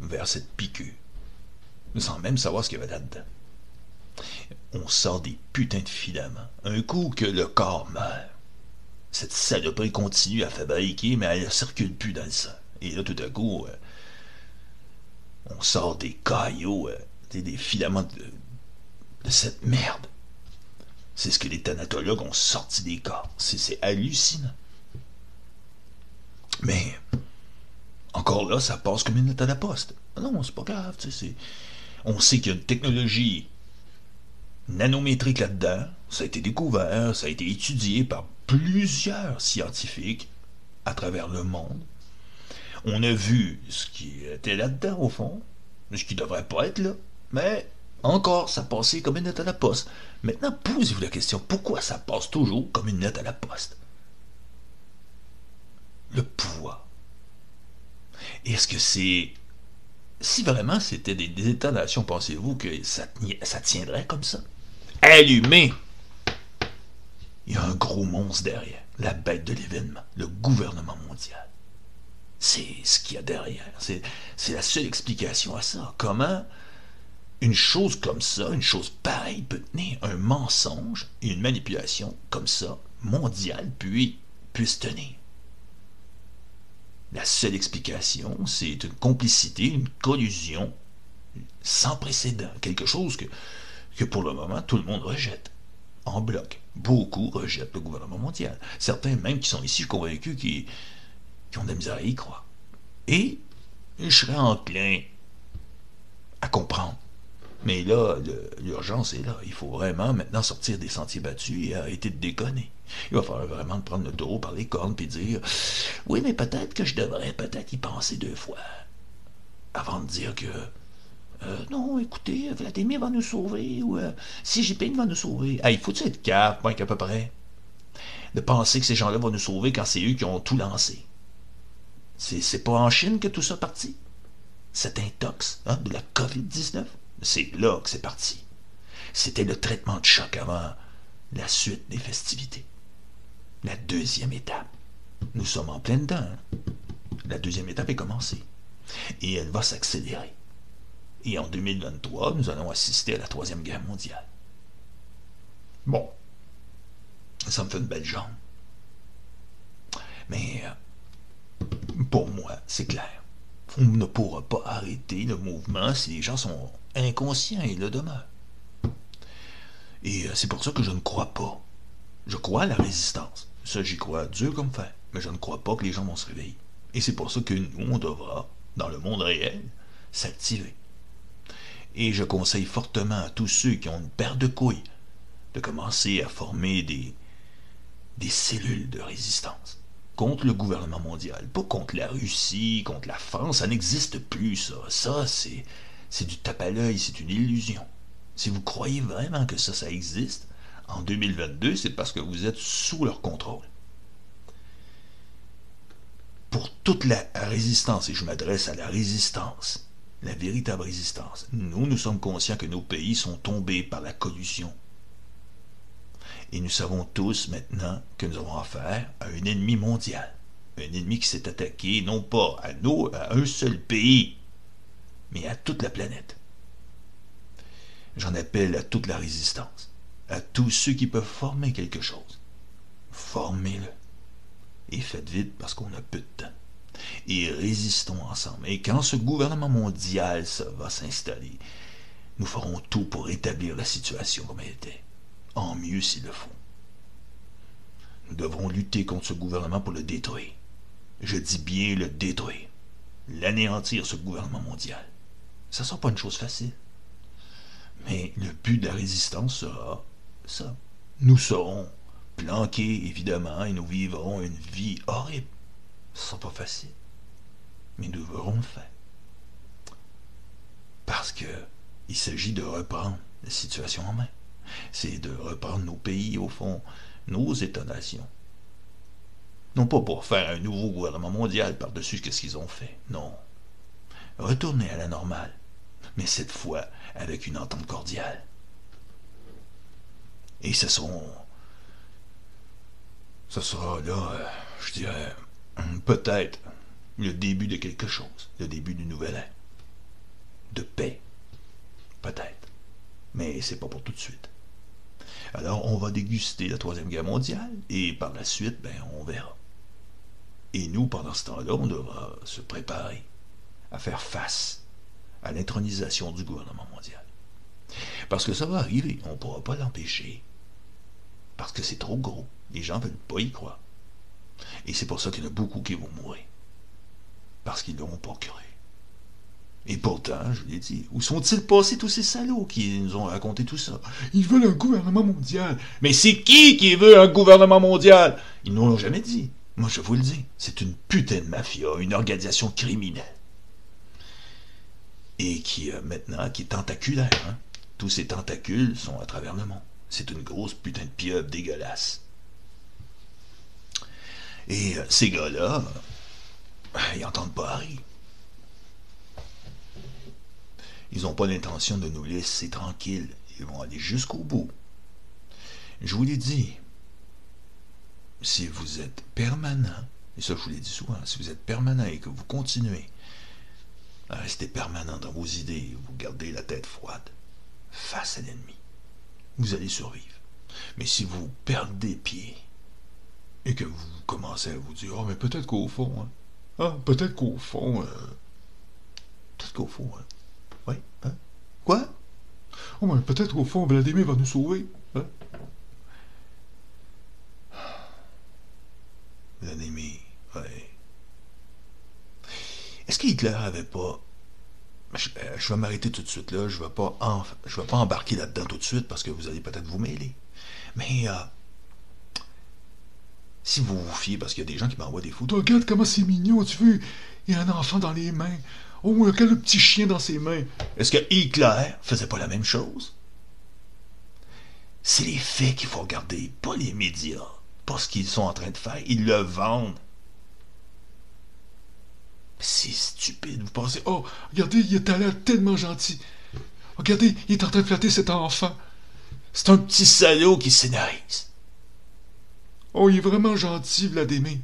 vers cette piqûre, sans même savoir ce qu'il y avait là-dedans. On sort des putains de filaments. Un coup que le corps meurt, cette saloperie continue à fabriquer, mais elle ne circule plus dans le sang. Et là, tout à coup, euh, on sort des caillots, euh, des filaments de, de cette merde. C'est ce que les thanatologues ont sorti des corps. C'est hallucinant. Mais, encore là, ça passe comme une lettre à la poste. Non, c'est pas grave. On sait qu'il y a une technologie nanométrique là-dedans. Ça a été découvert, ça a été étudié par plusieurs scientifiques à travers le monde. On a vu ce qui était là-dedans, au fond, ce qui devrait pas être là. Mais encore, ça passait comme une lettre à la poste. Maintenant, posez-vous la question, pourquoi ça passe toujours comme une lettre à la poste? Le pouvoir. Est-ce que c'est... Si vraiment c'était des, États-nations, pensez-vous que ça, tiendrait comme ça? Allumé Il y a un gros monstre derrière, la bête de l'événement, le gouvernement mondial. C'est ce qu'il y a derrière. C'est la seule explication à ça. Comment une chose comme ça, une chose pareille peut tenir un mensonge et une manipulation comme ça, mondiale, puis puisse tenir? La seule explication, c'est une complicité, une collusion sans précédent, quelque chose que, pour le moment tout le monde rejette, en bloc. Beaucoup rejettent le gouvernement mondial. Certains même qui sont ici convaincus qui, qui ont de la à y croire. Et je serais enclin à comprendre mais là, l'urgence est là. Il faut vraiment maintenant sortir des sentiers battus et arrêter de déconner. Il va falloir vraiment prendre le taureau par les cornes et dire Oui, mais peut-être que je devrais peut-être y penser deux fois. Avant de dire que euh, non, écoutez, Vladimir va nous sauver ou euh, si va nous sauver. Ah, il faut être cap, point qu'à peu près? De penser que ces gens-là vont nous sauver quand c'est eux qui ont tout lancé. C'est pas en Chine que tout ça parti? Cet intox hein, de la COVID-19? C'est là que c'est parti. C'était le traitement de choc avant la suite des festivités. La deuxième étape. Nous sommes en pleine dedans. Hein. La deuxième étape est commencée. Et elle va s'accélérer. Et en 2023, nous allons assister à la Troisième Guerre mondiale. Bon. Ça me fait une belle jambe. Mais euh, pour moi, c'est clair. On ne pourra pas arrêter le mouvement si les gens sont inconscients et le demeurent. Et euh, c'est pour ça que je ne crois pas. Je crois à la résistance. Ça, j'y crois dur comme fer. Mais je ne crois pas que les gens vont se réveiller. Et c'est pour ça que nous, on devra, dans le monde réel, s'activer. Et je conseille fortement à tous ceux qui ont une paire de couilles de commencer à former des, des cellules de résistance contre le gouvernement mondial, pas contre la Russie, contre la France, ça n'existe plus, ça. Ça, c'est, c'est du tape à l'œil, c'est une illusion. Si vous croyez vraiment que ça, ça existe, en 2022, c'est parce que vous êtes sous leur contrôle. Pour toute la résistance, et je m'adresse à la résistance, la véritable résistance, nous, nous sommes conscients que nos pays sont tombés par la collusion et nous savons tous maintenant que nous avons affaire à un ennemi mondial. Un ennemi qui s'est attaqué non pas à, nous, à un seul pays, mais à toute la planète. J'en appelle à toute la résistance, à tous ceux qui peuvent former quelque chose. Formez-le. Et faites vite parce qu'on a peu de temps. Et résistons ensemble. Et quand ce gouvernement mondial va s'installer, nous ferons tout pour rétablir la situation comme elle était. En mieux s'il le faut. Nous devrons lutter contre ce gouvernement pour le détruire. Je dis bien le détruire. L'anéantir, ce gouvernement mondial. Ça ne sera pas une chose facile. Mais le but de la résistance sera ça. Nous serons planqués, évidemment, et nous vivrons une vie horrible. Ce ne sera pas facile. Mais nous devrons le faire. Parce que il s'agit de reprendre la situation en main. C'est de reprendre nos pays, au fond, nos États-nations. Non pas pour faire un nouveau gouvernement mondial par-dessus ce qu'ils ont fait. Non. Retourner à la normale. Mais cette fois avec une entente cordiale. Et ce. Ce sera là, euh, je dirais, peut-être le début de quelque chose, le début d'une nouvelle ère. De paix. Peut-être. Mais c'est pas pour tout de suite. Alors, on va déguster la Troisième Guerre mondiale et par la suite, ben, on verra. Et nous, pendant ce temps-là, on devra se préparer à faire face à l'intronisation du gouvernement mondial. Parce que ça va arriver, on ne pourra pas l'empêcher. Parce que c'est trop gros. Les gens ne veulent pas y croire. Et c'est pour ça qu'il y en a beaucoup qui vont mourir. Parce qu'ils l'auront procuré. Et pourtant, je l'ai dit, où sont-ils passés tous ces salauds qui nous ont raconté tout ça? Ils veulent un gouvernement mondial. Mais c'est qui qui veut un gouvernement mondial? Ils nous l'ont jamais dit. Moi, je vous le dis, c'est une putain de mafia, une organisation criminelle. Et qui, euh, maintenant, qui est tentaculaire. Hein? Tous ces tentacules sont à travers le monde. C'est une grosse putain de pieuvre dégueulasse. Et euh, ces gars-là, euh, ils entendent pas Harry. Ils n'ont pas l'intention de nous laisser tranquilles. Ils vont aller jusqu'au bout. Je vous l'ai dit, si vous êtes permanent, et ça je vous l'ai dit souvent, si vous êtes permanent et que vous continuez à rester permanent dans vos idées, vous gardez la tête froide face à l'ennemi, vous allez survivre. Mais si vous perdez pied et que vous commencez à vous dire, oh mais peut-être qu'au fond, hein, ah, peut-être qu'au fond, euh, peut-être qu'au fond, hein, oui, hein, quoi? Oh, mais peut-être qu'au fond, Vladimir va nous sauver, hein? Vladimir, oui. Est-ce qu'Hitler avait pas. Je, euh, je vais m'arrêter tout de suite là. Je ne vais pas embarquer là-dedans tout de suite parce que vous allez peut-être vous mêler. Mais euh, si vous vous fiez, parce qu'il y a des gens qui m'envoient des photos. Regarde comment c'est mignon, tu veux. Il y a un enfant dans les mains. Oh, regarde le petit chien dans ses mains. Est-ce que Hitler faisait pas la même chose? C'est les faits qu'il faut regarder, pas les médias, pas ce qu'ils sont en train de faire. Ils le vendent. C'est stupide. Vous pensez, Oh, regardez, il est l'air tellement gentil. Regardez, il est en train de flatter cet enfant. c'est un petit salaud qui scénarise. Oh, il est vraiment gentil, Vladimir.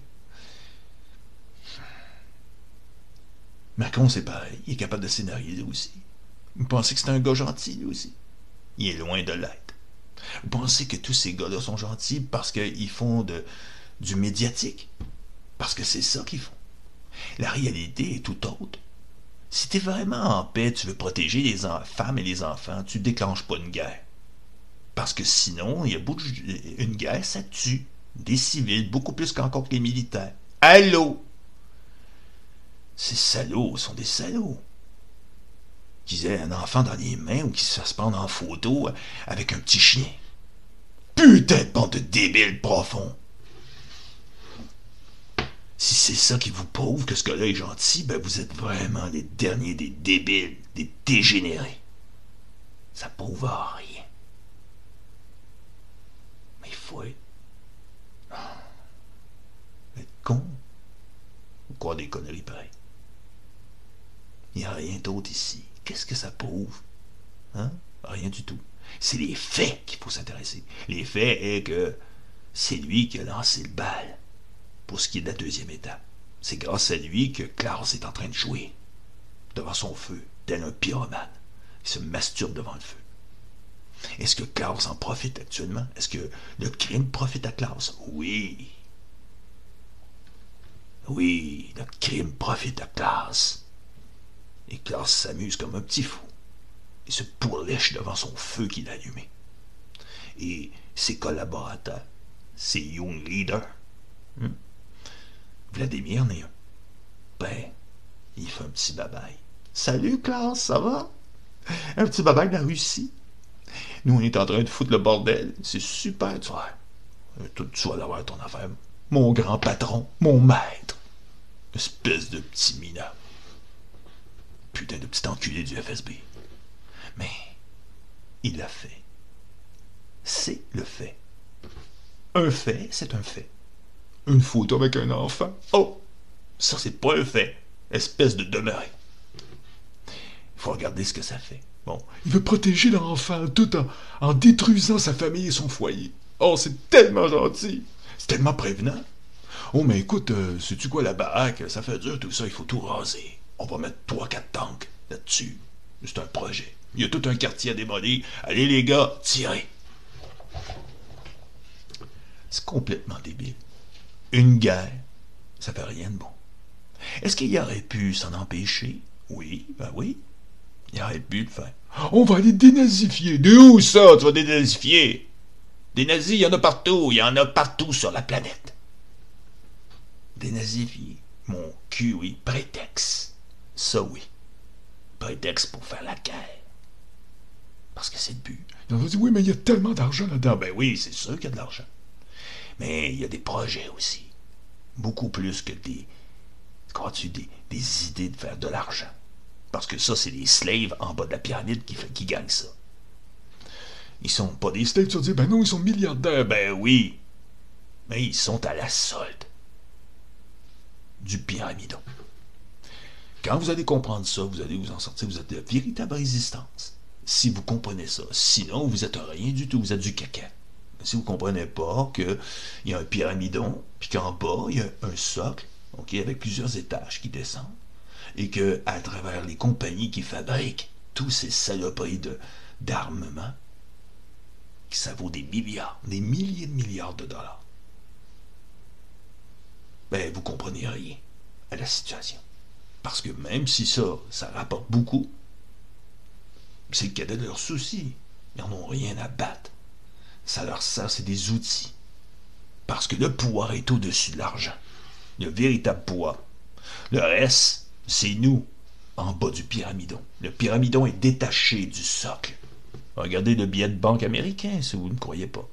Macron, c'est pareil. Il est capable de scénariser aussi. Vous pensez que c'est un gars gentil, lui aussi? Il est loin de l'être. Vous pensez que tous ces gars-là sont gentils parce qu'ils font du médiatique? Parce que c'est ça qu'ils font. La réalité est tout autre. Si t'es vraiment en paix, tu veux protéger les femmes et les enfants, tu déclenches pas une guerre. Parce que sinon, il y a beaucoup de- une guerre, ça tue. Des civils, beaucoup plus qu'encore que les militaires. Allô? Ces salauds sont des salauds. Qu'ils aient un enfant dans les mains ou qu'ils se fassent en photo avec un petit chien. Putain de bande de débiles profonds. Si c'est ça qui vous prouve que ce gars-là est gentil, ben vous êtes vraiment les derniers des débiles, des dégénérés. Ça prouve à rien. Mais il faut être... Ah. être con. Ou croire des conneries pareilles. Il n'y a rien d'autre ici. Qu'est-ce que ça prouve? Hein? Rien du tout. C'est les faits qu'il faut s'intéresser. Les faits est que c'est lui qui a lancé le bal pour ce qui est de la deuxième étape. C'est grâce à lui que Klaus est en train de jouer devant son feu, tel un pyromane qui se masturbe devant le feu. Est-ce que Klaus en profite actuellement? Est-ce que le crime profite à Klaus? Oui. Oui, le crime profite à Klaus. Et Klaus s'amuse comme un petit fou. Il se pourlèche devant son feu qu'il a allumé. Et ses collaborateurs, ses young leaders, hmm? Vladimir n'est. Ben, il fait un petit babaille. Salut Klaus, ça va? Un petit babaille de la Russie. Nous, on est en train de foutre le bordel. C'est super, tu vois. Tu vas d'avoir ton affaire. Mon grand patron, mon maître. Espèce de petit mineur. Putain de petit enculé du FSB. Mais il l'a fait. C'est le fait. Un fait, c'est un fait. Une photo avec un enfant. Oh! Ça, c'est pas un fait. Espèce de demeuré. Il faut regarder ce que ça fait. Bon. Il veut protéger l'enfant tout en, en détruisant sa famille et son foyer. Oh, c'est tellement gentil. C'est tellement prévenant. Oh, mais écoute, euh, sais-tu quoi, la baraque, ça fait dur tout ça, il faut tout raser. On va mettre trois, quatre tanks là-dessus. C'est un projet. Il y a tout un quartier à démolir. Allez, les gars, tirez. C'est complètement débile. Une guerre, ça fait rien de bon. Est-ce qu'il aurait pu s'en empêcher? Oui, ben oui. Il aurait pu le faire. On va les dénazifier. De où ça, tu vas dénazifier? Des nazis, il y en a partout. Il y en a partout sur la planète. Dénazifier. Mon cul, oui. Prétexte. Ça, oui. Prétexte pour faire la guerre. Parce que c'est le but. On va dire, oui, mais il y a tellement d'argent là-dedans. Ben oui, c'est sûr qu'il y a de l'argent. Mais il y a des projets aussi. Beaucoup plus que des. Crois-tu, des, des idées de faire de l'argent. Parce que ça, c'est les slaves en bas de la pyramide qui, qui gagnent ça. Ils sont pas des slaves, tu vas dire, ben non, ils sont milliardaires. Ben oui. Mais ils sont à la solde du pyramidon. Quand vous allez comprendre ça, vous allez vous en sortir, vous êtes de véritable résistance. Si vous comprenez ça. Sinon, vous êtes rien du tout, vous êtes du caca. Si vous ne comprenez pas qu'il y a un pyramidon, puis qu'en bas, il y a un socle, ok, avec plusieurs étages qui descendent, et que à travers les compagnies qui fabriquent tous ces saloperies d'armement, ça vaut des milliards, des milliers de milliards de dollars. Ben, vous comprenez rien à la situation. Parce que même si ça, ça rapporte beaucoup, c'est le cadet de leurs soucis. Ils n'en ont rien à battre ça leur sert, c'est des outils. Parce que le pouvoir est au-dessus de l'argent. Le véritable pouvoir. Le reste, c'est nous, en bas du pyramidon. Le pyramidon est détaché du socle. Regardez le billet de banque américain, si vous ne croyez pas.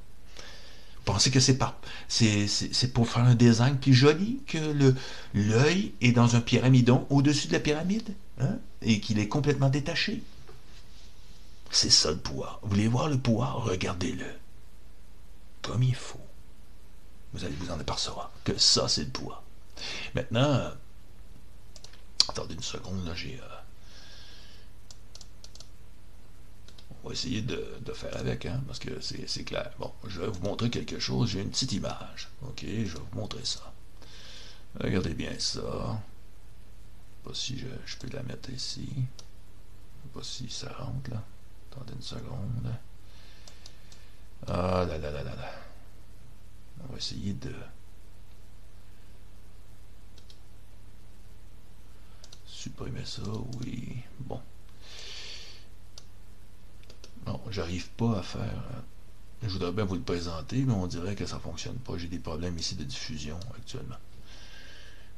Pensez que c'est pas c'est, pour faire un design plus joli que le, l'œil est dans un pyramidon au-dessus de la pyramide hein, et qu'il est complètement détaché. C'est ça le pouvoir. Vous voulez voir le pouvoir? Regardez-le comme il faut. Vous allez vous en apercevoir que ça, c'est le pouvoir. Maintenant, attendez une seconde, là, j'ai. Euh, on va essayer de, faire avec, hein, parce que c'est clair. Bon, je vais vous montrer quelque chose. J'ai une petite image. OK, je vais vous montrer ça. Regardez bien ça. Je sais pas si je, je peux la mettre ici. Je sais pas si ça rentre, là. Attendez une seconde. Ah là là là là là. On va essayer de... Supprimer ça, oui. Bon. Non, j'arrive pas à faire... Euh, je voudrais bien vous le présenter, mais on dirait que ça fonctionne pas. J'ai des problèmes ici de diffusion actuellement.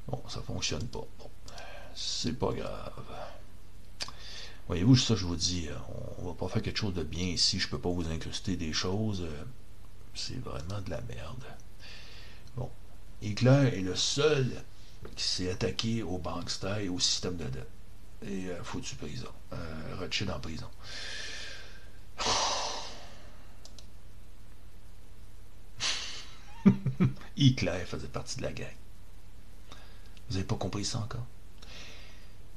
Bon, ça fonctionne pas. Bon, c'est pas grave. Voyez-vous, ça, je vous dis, euh, on va pas faire quelque chose de bien ici. Je peux pas vous incruster des choses. Euh, c'est vraiment de la merde. Bon. Hitler est le seul qui s'est attaqué au bankster et au système de dette. Et euh, foutu prison. Euh, Rothschild en prison. Hitler faisait partie de la gang. Vous n'avez pas compris ça encore?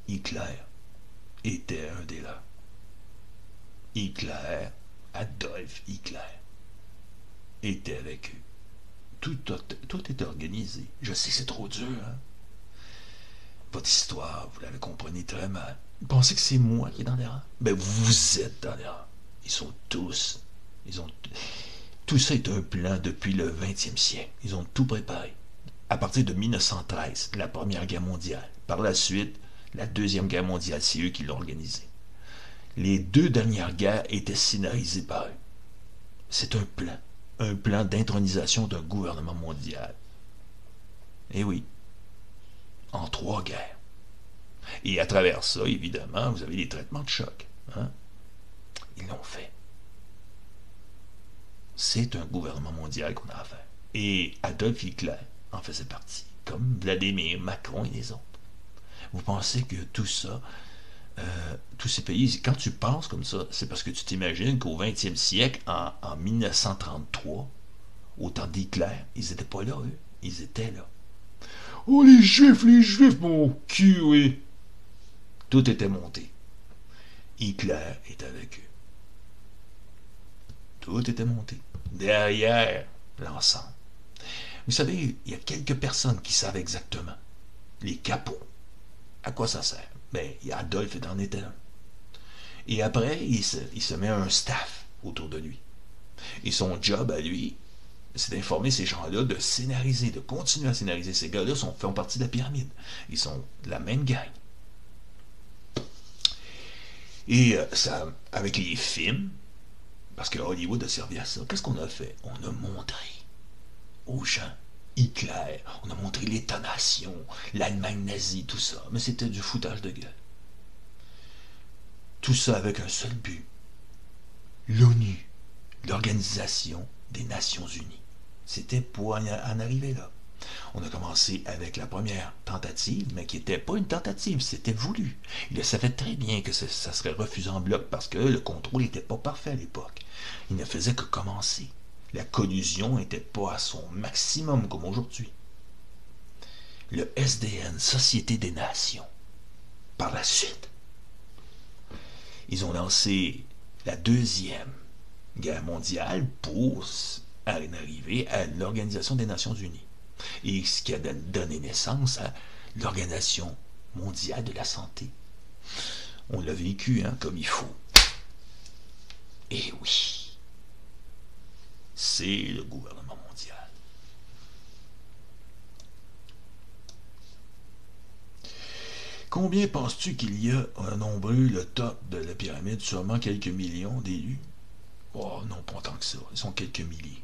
Hitler était un des leurs. Hitler, Adolf Hitler, était avec eux. Tout, tout, est organisé. Je sais, c'est trop dur. Hein? Votre histoire, vous l'avez compris très mal. Vous pensez que c'est moi qui est dans l'erreur? Ben, vous êtes dans l'erreur. ils sont tous, ils ont, tout ça est un plan depuis le 20e siècle. Ils ont tout préparé. À partir de 1913, la Première Guerre mondiale. Par la suite, la Deuxième Guerre mondiale, c'est eux qui l'ont organisée. Les deux dernières guerres étaient scénarisées par eux. C'est un plan. Un plan d'intronisation d'un gouvernement mondial. Eh oui. En trois guerres. Et à travers ça, évidemment, vous avez les traitements de choc. Hein? Ils l'ont fait. C'est un gouvernement mondial qu'on a à faire. Et Adolf Hitler en faisait partie, comme Vladimir, Macron et les autres. Vous pensez que tout ça, euh, tous ces pays, quand tu penses comme ça, c'est parce que tu t'imagines qu'au 20e siècle, en, en 1933, au temps d'Hitler, ils n'étaient pas là, eux. Ils étaient là. Oh, les juifs, les juifs, mon cul, oui. Tout était monté. Hitler est avec eux. Tout était monté. Derrière l'ensemble. Vous savez, il y a quelques personnes qui savent exactement. Les capots. À quoi ça sert? Ben, Adolphe en était un. Et après, il se, met un staff autour de lui. Et son job à lui, c'est d'informer ces gens-là, de scénariser, de continuer à scénariser. Ces gars-là font partie de la pyramide. Ils sont la même gang. Et euh, ça, avec les films, parce que Hollywood a servi à ça, qu'est-ce qu'on a fait? On a montré aux gens Hitler, on a montré l'État-nation, l'Allemagne nazie, tout ça. Mais c'était du foutage de gueule. Tout ça avec un seul but. L'ONU, l'Organisation des Nations Unies. C'était pour en arriver là. On a commencé avec la première tentative, mais qui n'était pas une tentative, c'était voulu. Il savait très bien que ça serait refusé en bloc parce que le contrôle n'était pas parfait à l'époque. Il ne faisait que commencer. La collusion n'était pas à son maximum comme aujourd'hui. Le SDN, Société des Nations. Par la suite, ils ont lancé la deuxième guerre mondiale pour arriver à l'Organisation des Nations Unies et ce qui a donné naissance à l'Organisation mondiale de la santé. On l'a vécu hein, comme il faut. Et oui, c'est le gouvernement mondial. Combien penses-tu qu'il y a un nombreux, le top de la pyramide, sûrement quelques millions d'élus? Oh non, pas tant que ça. Ils sont quelques milliers.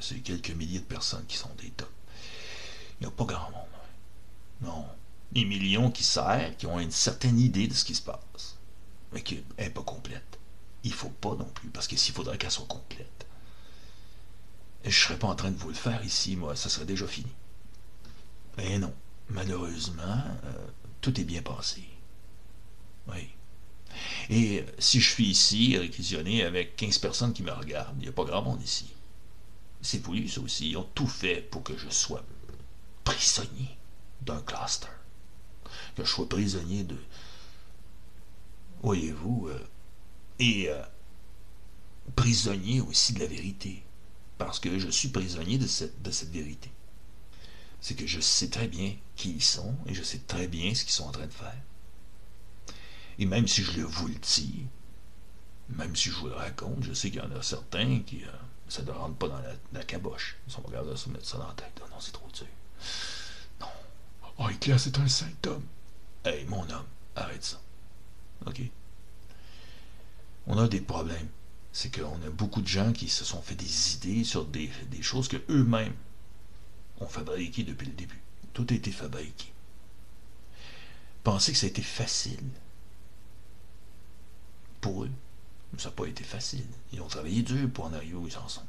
C'est quelques milliers de personnes qui sont des tops. Il n'y a pas grand monde. Non. Des millions qui servent, qui ont une certaine idée de ce qui se passe, mais qui n'est pas complète. Il ne faut pas non plus, parce que s'il faudrait qu'elle soit complète, je ne serais pas en train de vous le faire ici, moi, ça serait déjà fini. Mais non, malheureusement, euh, tout est bien passé. Oui. Et si je suis ici, réquisitionné avec 15 personnes qui me regardent, il n'y a pas grand monde ici. C'est voulu, ça aussi. Ils ont tout fait pour que je sois prisonnier d'un cluster. Que je sois prisonnier de. Voyez-vous, euh, et euh, prisonnier aussi de la vérité. Parce que je suis prisonnier de cette, vérité. C'est que je sais très bien qui ils sont et je sais très bien ce qu'ils sont en train de faire. Et même si je le vous le dis, même si je vous le raconte, je sais qu'il y en a certains qui. Euh, ça ne rentre pas dans la, caboche. Ils sont capables de se mettre ça dans la tête. non, c'est trop dur. Non. Oh, Hitler, c'est un saint homme. Hey, mon homme, arrête ça. OK? On a des problèmes. C'est qu'on a beaucoup de gens qui se sont fait des idées sur des, des choses que eux-mêmes ont fabriquées depuis le début. Tout a été fabriqué. Pensez que ça a été facile pour eux. Ça n'a pas été facile. Ils ont travaillé dur pour en arriver où ils en sont.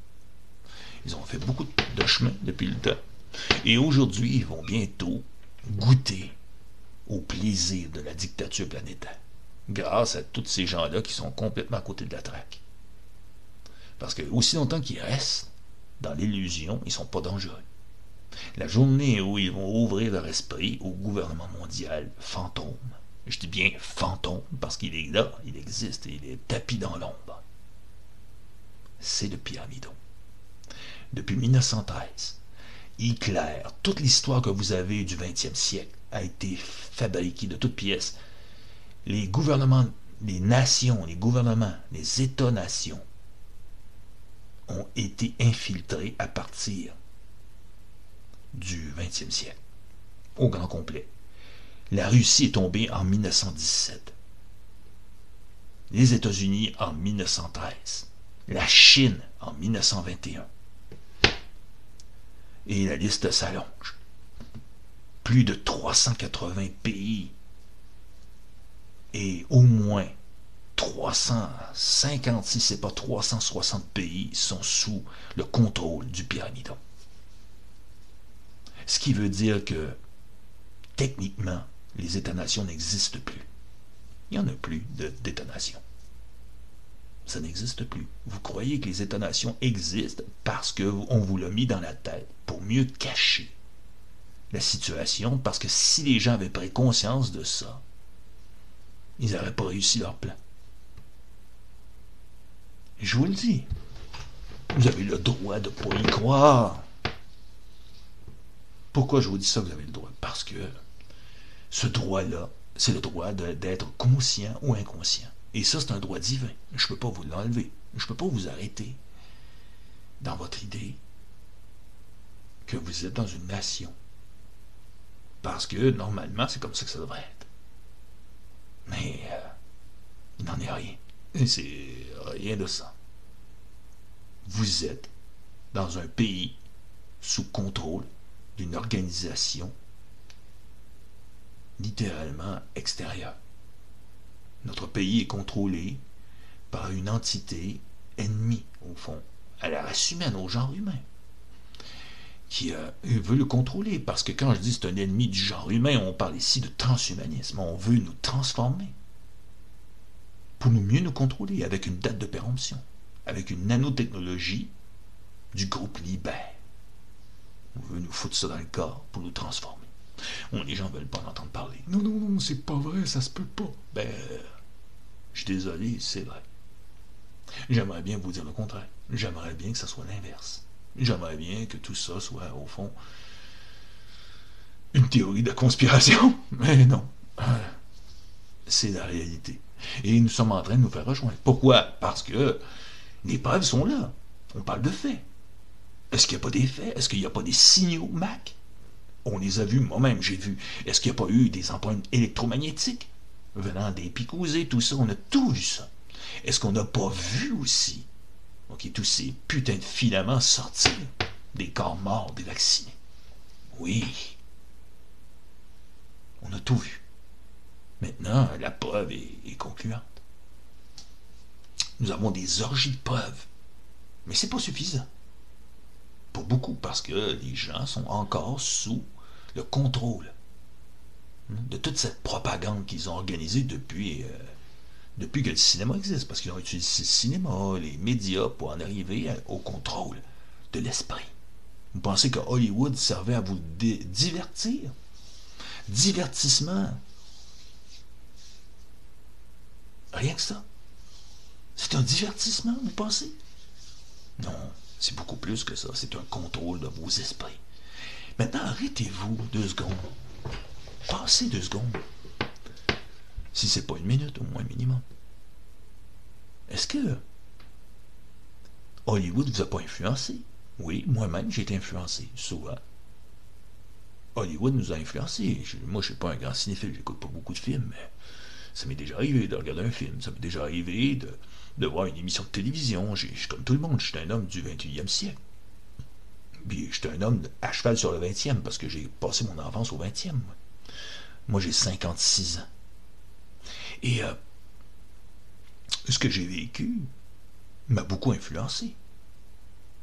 Ils ont fait beaucoup de chemin depuis le temps. Et aujourd'hui, ils vont bientôt goûter au plaisir de la dictature planétaire. Grâce à tous ces gens-là qui sont complètement à côté de la traque. Parce que aussi longtemps qu'ils restent dans l'illusion, ils ne sont pas dangereux. La journée où ils vont ouvrir leur esprit au gouvernement mondial fantôme, je dis bien fantôme parce qu'il est là, il existe il est tapis dans l'ombre, c'est le pyramidon. Depuis 1913, Hitler, toute l'histoire que vous avez du 20e siècle a été fabriquée de toutes pièces. Les gouvernements les nations, les gouvernements, les États-nations ont été infiltrés à partir du 20e siècle, au grand complet. La Russie est tombée en 1917. Les États-Unis en 1913. La Chine en 1921. Et la liste s'allonge. Plus de 380 pays et au moins 350, si ce n'est pas 360 pays, sont sous le contrôle du pyramidon. Ce qui veut dire que, techniquement, les États-nations n'existent plus. Il n'y en a plus d'États-nations. Ça n'existe plus. Vous croyez que les États-nations existent parce qu'on vous l'a mis dans la tête pour mieux cacher la situation, parce que si les gens avaient pris conscience de ça, ils n'auraient pas réussi leur plan. Je vous le dis, vous avez le droit de ne pas y croire. Pourquoi je vous dis ça, vous avez le droit? Parce que ce droit-là, c'est le droit d'être conscient ou inconscient. Et ça, c'est un droit divin. Je ne peux pas vous l'enlever. Je ne peux pas vous arrêter dans votre idée que vous êtes dans une nation. Parce que normalement, c'est comme ça que ça devrait être. Mais euh, il n'en est rien. C'est rien de ça. Vous êtes dans un pays sous contrôle d'une organisation littéralement extérieure. Notre pays est contrôlé par une entité ennemie, au fond, à la race humaine, au genre humain, qui euh, veut le contrôler. Parce que quand je dis c'est un ennemi du genre humain, on parle ici de transhumanisme. On veut nous transformer pour nous mieux nous contrôler avec une date de péremption, avec une nanotechnologie du groupe Libère. On veut nous foutre ça dans le corps pour nous transformer. les gens ne veulent pas en entendre parler. Non, non, non, c'est pas vrai, ça se peut pas. Ben, je suis désolé, c'est vrai. J'aimerais bien vous dire le contraire. J'aimerais bien que ça soit l'inverse. J'aimerais bien que tout ça soit, au fond, une théorie de conspiration. Mais non. C'est la réalité. Et nous sommes en train de nous faire rejoindre. Pourquoi? Parce que les preuves sont là. On parle de faits. Est-ce qu'il n'y a pas des faits? Est-ce qu'il n'y a pas des signaux Mac? On les a vus, moi-même j'ai vu. Est-ce qu'il n'y a pas eu des empreintes électromagnétiques venant des picousés, tout ça? On a tout vu ça. Est-ce qu'on n'a pas vu aussi tous ces putains de filaments sortir des corps morts des vaccinés? Oui. On a tout vu. Maintenant, la preuve est, concluante. Nous avons des orgies de preuves. Mais ce n'est pas suffisant. Pour beaucoup, parce que les gens sont encore sous le contrôle de toute cette propagande qu'ils ont organisée depuis, euh, depuis que le cinéma existe, parce qu'ils ont utilisé le cinéma, les médias pour en arriver au contrôle de l'esprit. Vous pensez que Hollywood servait à vous divertir? Divertissement. Rien que ça. C'est un divertissement, vous pensez? Non, c'est beaucoup plus que ça. C'est un contrôle de vos esprits. Maintenant, arrêtez-vous deux secondes. Passez deux secondes. Si c'est pas une minute, au moins minimum. Est-ce que Hollywood vous a pas influencé? Oui, moi-même, j'ai été influencé, souvent. Hollywood nous a influencés. moi, je suis pas un grand cinéphile, j'écoute pas beaucoup de films, mais ça m'est déjà arrivé de regarder un film, ça m'est déjà arrivé de, voir une émission de télévision. Suis comme tout le monde, je suis un homme du 21e siècle. Puis je suis un homme à cheval sur le 20e parce que j'ai passé mon enfance au 20e. Moi, j'ai 56 ans. Et euh, ce que j'ai vécu m'a beaucoup influencé.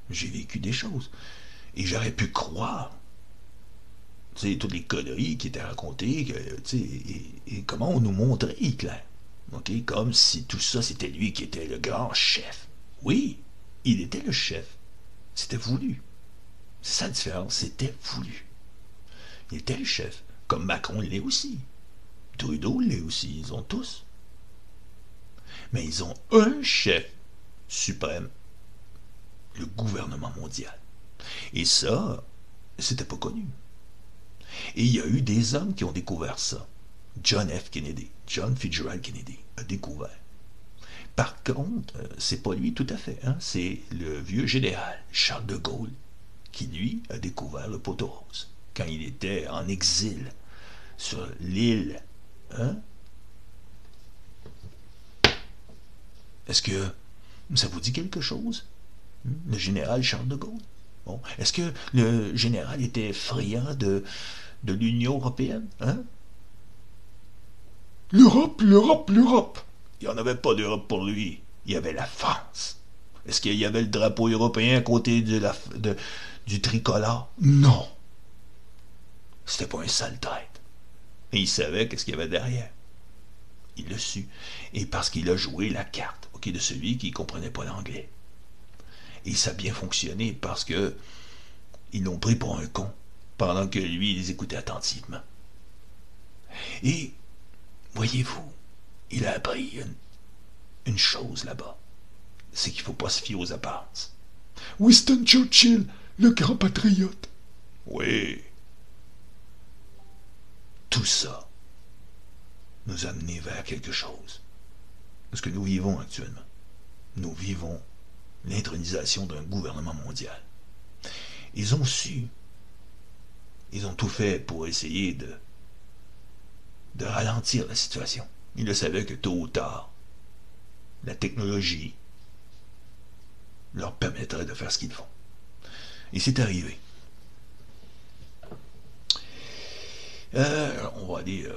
J'ai vécu des choses. Et j'aurais pu croire toutes les conneries qui étaient racontées, que, et, et, comment on nous montrait Hitler. Comme si tout ça, c'était lui qui était le grand chef. Oui, il était le chef. C'était voulu. C'est ça la différence, c'était voulu. Il était le chef, comme Macron l'est aussi. Trudeau l'est aussi, ils ont tous. Mais ils ont un chef suprême, le gouvernement mondial. Et ça, c'était pas connu. Et il y a eu des hommes qui ont découvert ça. John F. Kennedy, John Fitzgerald Kennedy, a découvert. Par contre, euh, c'est pas lui tout à fait, hein, c'est le vieux général Charles de Gaulle qui, lui, a découvert le poteau rose quand il était en exil sur l'île. Hein? Est-ce que ça vous dit quelque chose? Hmm? Le général Charles de Gaulle? Bon. Est-ce que le général était friand de, de l'Union européenne? Hein? L'Europe, l'Europe, l'Europe. Il n'y en avait pas d'Europe pour lui. Il y avait la France. Est-ce qu'il y avait le drapeau européen à côté de la, de, du tricolore? Non. C'était pas un sale tête. Et il savait qu'est-ce qu'il y avait derrière. Il l'a su. Et parce qu'il a joué la carte ok, de celui qui ne comprenait pas l'anglais. Et ça a bien fonctionné parce que ils l'ont pris pour un con, pendant que lui, les écoutait attentivement. Et, voyez-vous, il a appris une, une chose là-bas. C'est qu'il ne faut pas se fier aux apparences. Winston Churchill, le grand patriote. Oui. Tout ça nous a amené vers quelque chose. Ce que nous vivons actuellement. Nous vivons l'intronisation d'un gouvernement mondial. Ils ont su, ils ont tout fait pour essayer de, ralentir la situation. Ils le savaient que tôt ou tard, la technologie leur permettrait de faire ce qu'ils font. Et c'est arrivé. Euh, on va aller, euh,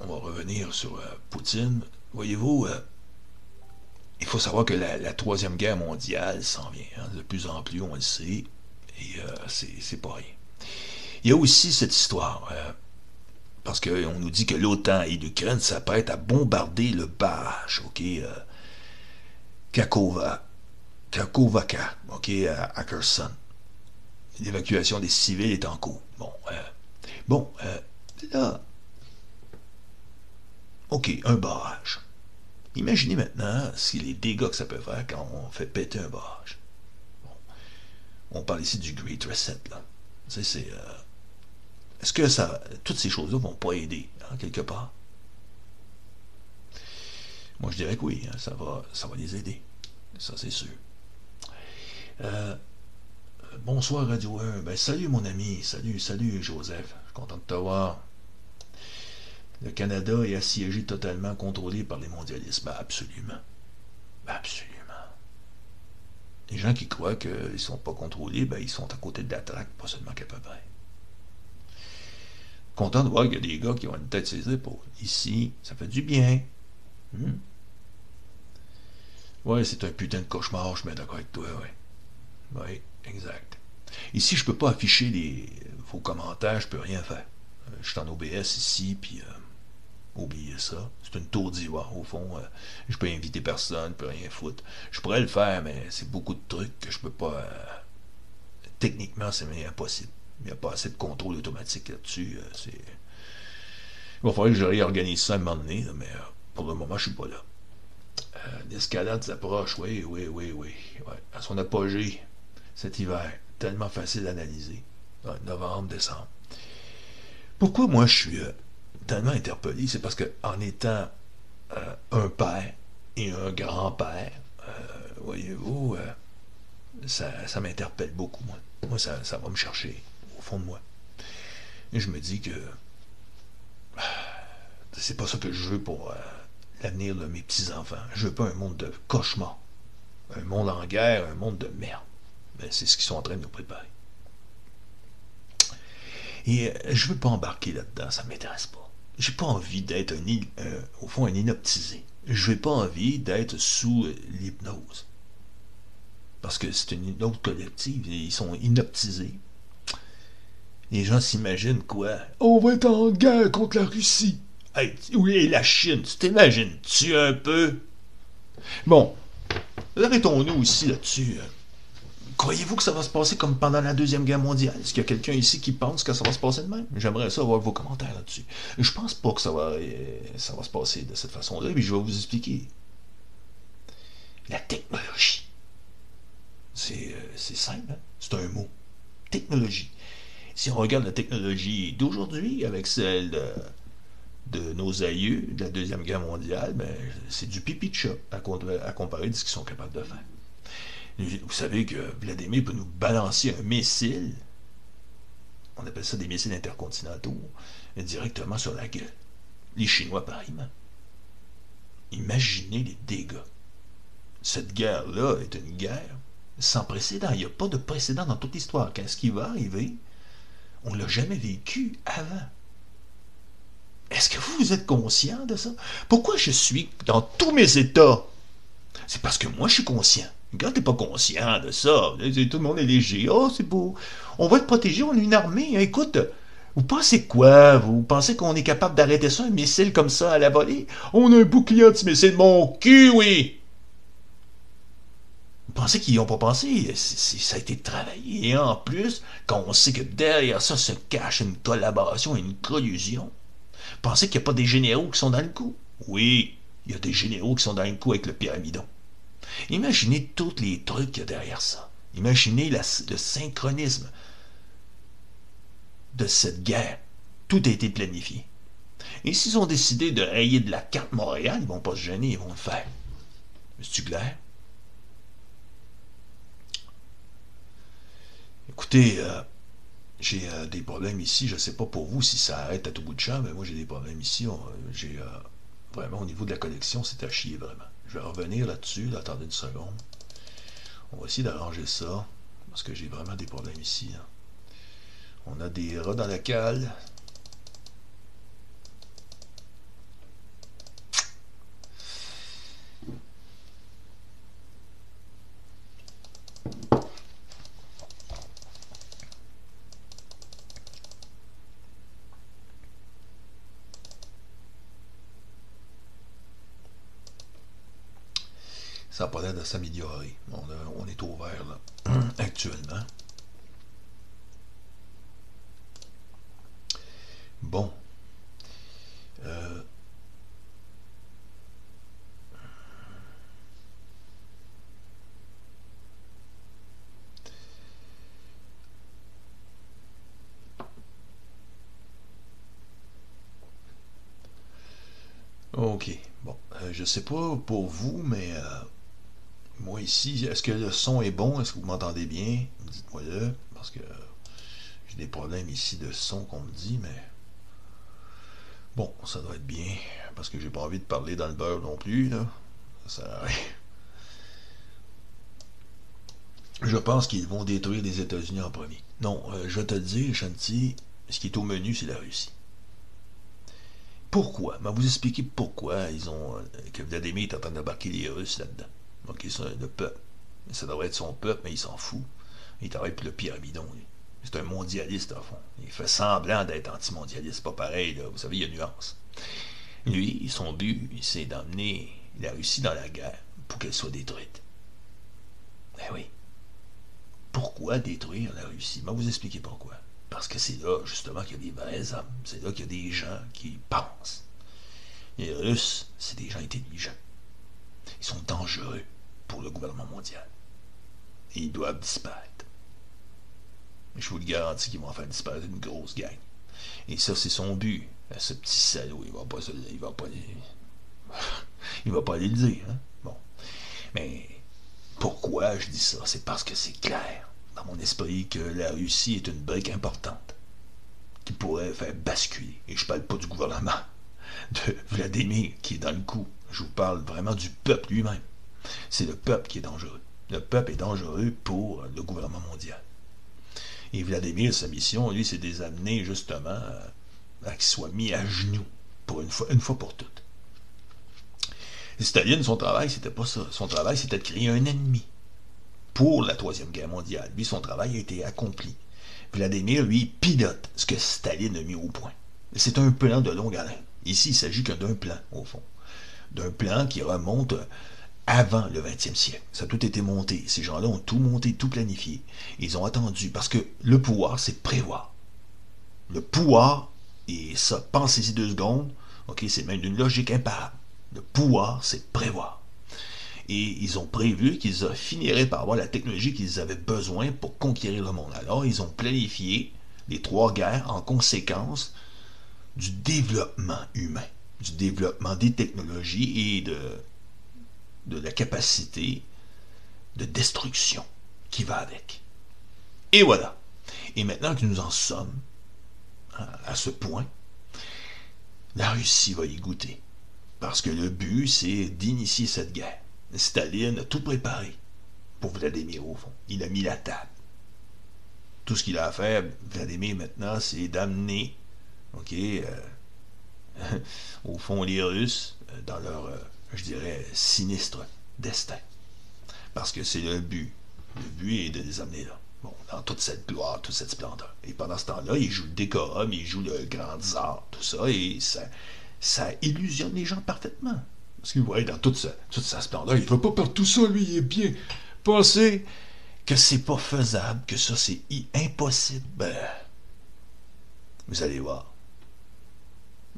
on va revenir sur euh, Poutine. Voyez-vous, il faut savoir que la, troisième guerre mondiale s'en vient. Hein. de plus en plus, on le sait. Et c'est pas rien. Il y a aussi cette histoire. parce qu'on nous dit que l'OTAN et l'Ukraine s'apprêtent à bombarder le barrage, OK, Kakova, Kakovaka, OK, à. L'évacuation des civils est en cours. Bon, bon, Là, OK, un barrage. Imaginez maintenant si les dégâts que ça peut faire quand on fait péter un barrage. On parle ici du Great Reset, là. c'est... Euh, est-ce que ça, toutes ces choses-là vont pas aider, hein, quelque part? Moi, je dirais que oui, hein, ça, va, ça va les aider. Ça, c'est sûr. Euh, bonsoir, Radio 1. Ben, salut, mon ami. Salut, salut, Joseph. Je suis content de te voir. Le Canada est assiégé totalement contrôlé par les mondialistes. Ben, absolument. Ben, absolument. Les gens qui croient qu'ils ne sont pas contrôlés, ben, ils sont à côté de la traque, pas seulement qu'à peu près. Content de voir qu'il y a des gars qui ont une tête sur les épaules. Ici, ça fait du bien. Hmm. Ouais, c'est un putain de cauchemar, je suis d'accord avec toi, ouais. Oui, exact. Ici, je peux pas afficher les, vos commentaires, je peux rien faire. Euh, je suis en OBS ici, puis euh, Oubliez ça. C'est une tour d'ivoire, au fond. Euh, je peux inviter personne, je peux rien foutre. Je pourrais le faire, mais c'est beaucoup de trucs que je peux pas. Euh, techniquement, c'est impossible. Il n'y a pas assez de contrôle automatique là-dessus. Euh. Il va falloir que je réorganise ça à un moment donné, mais pour le moment, je suis pas là. L'escalade s'approche, oui, oui, oui, oui. À son apogée, cet hiver, tellement facile d'analyser. novembre, décembre. Pourquoi moi je suis tellement interpellé, c'est parce que en étant euh, un père et un grand-père, euh, voyez-vous, euh, ça, m'interpelle beaucoup, moi. Moi, ça, va me chercher fond de moi. Et je me dis que c'est pas ça que je veux pour l'avenir de mes petits-enfants. Je veux pas un monde de cauchemar. Un monde en guerre, un monde de merde. Mais c'est ce qu'ils sont en train de nous préparer. Et je veux pas embarquer là-dedans, ça m'intéresse pas j'ai pas envie d'être un, euh, au fond un inoptisé. Je n'ai pas envie d'être sous euh, l'hypnose. Parce que c'est une hypnose collective. Ils sont inoptisés. Les gens s'imaginent quoi? On va être en guerre contre la Russie. Hey, oui, la Chine. Tu t'imagines-tu un peu? Bon, arrêtons-nous aussi là-dessus. Hein. Croyez-vous que ça va se passer comme pendant la Deuxième Guerre mondiale? Est-ce qu'il y a quelqu'un ici qui pense que ça va se passer de même? J'aimerais ça avoir vos commentaires là-dessus. Je pense pas que ça va, euh, ça va se passer de cette façon-là, mais je vais vous expliquer. La technologie. C'est euh, simple, hein? c'est un mot. Technologie. Si on regarde la technologie d'aujourd'hui avec celle de nos aïeux de la Deuxième Guerre mondiale, ben, c'est du pipi de chat à, comparer de ce qu'ils sont capables de faire. Vous savez que Vladimir peut nous balancer un missile, on appelle ça des missiles intercontinentaux, directement sur la gueule. Les Chinois, pareil. Imaginez les dégâts. Cette guerre-là est une guerre sans précédent. Il n'y a pas de précédent dans toute l'histoire. Qu'est-ce qui va arriver? On ne l'a jamais vécu avant. Est-ce que vous, êtes conscient de ça? Pourquoi je suis dans tous mes états? C'est parce que moi, je suis conscient. Quand t'es pas conscient de ça, tout le monde est léger. Oh, c'est beau. On va être protégé, on est une armée. Écoute, vous pensez quoi? Vous pensez qu'on est capable d'arrêter ça, un missile comme ça à la volée? On a un bouclier anti-missile, mon cul, oui! Pensez qu'ils n'y ont pas pensé? ça a été travaillé. Et en plus, quand on sait que derrière ça se cache une collaboration et une collusion, pensez qu'il n'y a pas des généraux qui sont dans le coup? Oui, il y a des généraux qui sont dans le coup avec le pyramidon. Imaginez tous les trucs qu'il y a derrière ça. Imaginez le synchronisme de cette guerre. Tout a été planifié. Et s'ils ont décidé de rayer de la carte Montréal, ils vont pas se gêner, ils vont le faire. Clair? Écoutez, euh, j'ai euh, des problèmes ici. Je ne sais pas pour vous si ça arrête à tout bout de champ, mais moi j'ai des problèmes ici. J'ai euh, vraiment au niveau de la connexion, c'est à chier vraiment. Je vais revenir là-dessus. attendez une seconde. On va essayer d'arranger ça. Parce que j'ai vraiment des problèmes ici. Hein. On a des rats dans la cale. Ça n'a pas l'air de s'améliorer. On, on, est ouvert là, actuellement. Bon. Euh, ok. Bon. Euh, je sais pas pour vous, mais euh, moi ici, est-ce que le son est bon? Est-ce que vous m'entendez bien? Dites-moi le, parce que j'ai des problèmes ici de son qu'on me dit, mais Bon, ça doit être bien, parce que j'ai pas envie de parler dans le beurre non plus, là. Ça Je pense qu'ils vont détruire les États-Unis en premier. Non, euh, je te dis, Chanty, ce qui est au menu, c'est la Russie. Pourquoi? Mais vous expliquer pourquoi ils ont. Euh, que Vladimir est en train d'embarquer les Russes là-dedans. Ok, c'est le peuple. Ça devrait être son peuple, mais il s'en fout. Il travaille pour le pyramidon. C'est un mondialiste, en fond. Il fait semblant d'être anti-mondialiste. Pas pareil, là. Vous savez, il y a nuance. Lui, son but, c'est d'emmener la Russie dans la guerre pour qu'elle soit détruite. Eh oui. Pourquoi détruire la Russie? Je vais vous expliquer pourquoi. Parce que c'est là, justement, qu'il y a des vrais hommes. C'est là qu'il y a des gens qui pensent. Les Russes, c'est des gens intelligents. Ils sont dangereux le gouvernement mondial. Ils doivent disparaître. Je vous le garantis qu'ils vont faire disparaître une grosse gang. Et ça, c'est son but. Ce petit salaud, il va pas il va pas il va pas aller le dire. Hein? Bon. Mais pourquoi je dis ça? C'est parce que c'est clair dans mon esprit que la Russie est une brique importante qui pourrait faire basculer. Et je parle pas du gouvernement de Vladimir qui est dans le coup. Je vous parle vraiment du peuple lui-même. C'est le peuple qui est dangereux. Le peuple est dangereux pour le gouvernement mondial. Et Vladimir, sa mission, lui, c'est de les amener justement à, qu'ils soient mis à genoux pour une fois, une fois pour toutes. Staline, son travail, c'était pas ça. Son travail, c'était de créer un ennemi pour la Troisième Guerre mondiale. Lui, son travail a été accompli. Vladimir, lui, pilote ce que Staline a mis au point. C'est un plan de longue haleine. Ici, il s'agit que d'un plan, au fond. D'un plan qui remonte avant le 20e siècle. Ça a tout été monté. Ces gens-là ont tout monté, tout planifié. Ils ont attendu parce que le pouvoir, c'est prévoir. Le pouvoir, et ça, pensez-y deux secondes, ok, c'est même d'une logique imparable. Le pouvoir, c'est prévoir. Et ils ont prévu qu'ils finiraient par avoir la technologie qu'ils avaient besoin pour conquérir le monde. Alors, ils ont planifié les trois guerres en conséquence du développement humain, du développement des technologies et de, de la capacité de destruction qui va avec. Et voilà. Et maintenant que nous en sommes hein, à ce point, la Russie va y goûter. Parce que le but, c'est d'initier cette guerre. Staline a tout préparé pour Vladimir, au fond. Il a mis la table. Tout ce qu'il a à faire, Vladimir, maintenant, c'est d'amener, OK, euh, au fond, les Russes euh, dans leur, euh, je dirais, sinistre destin. Parce que c'est le but. Le but est de les amener là. Bon, dans toute cette gloire, toute cette splendeur. Et pendant ce temps-là, il joue le décorum, il joue le grand tsar, tout ça, et ça, ça illusionne les gens parfaitement. Parce que voyez, dans toute sa, splendeur, il ne va pas par tout ça, lui, il est bien. Pensez que c'est pas faisable, que ça, c'est impossible. Ben, vous allez voir.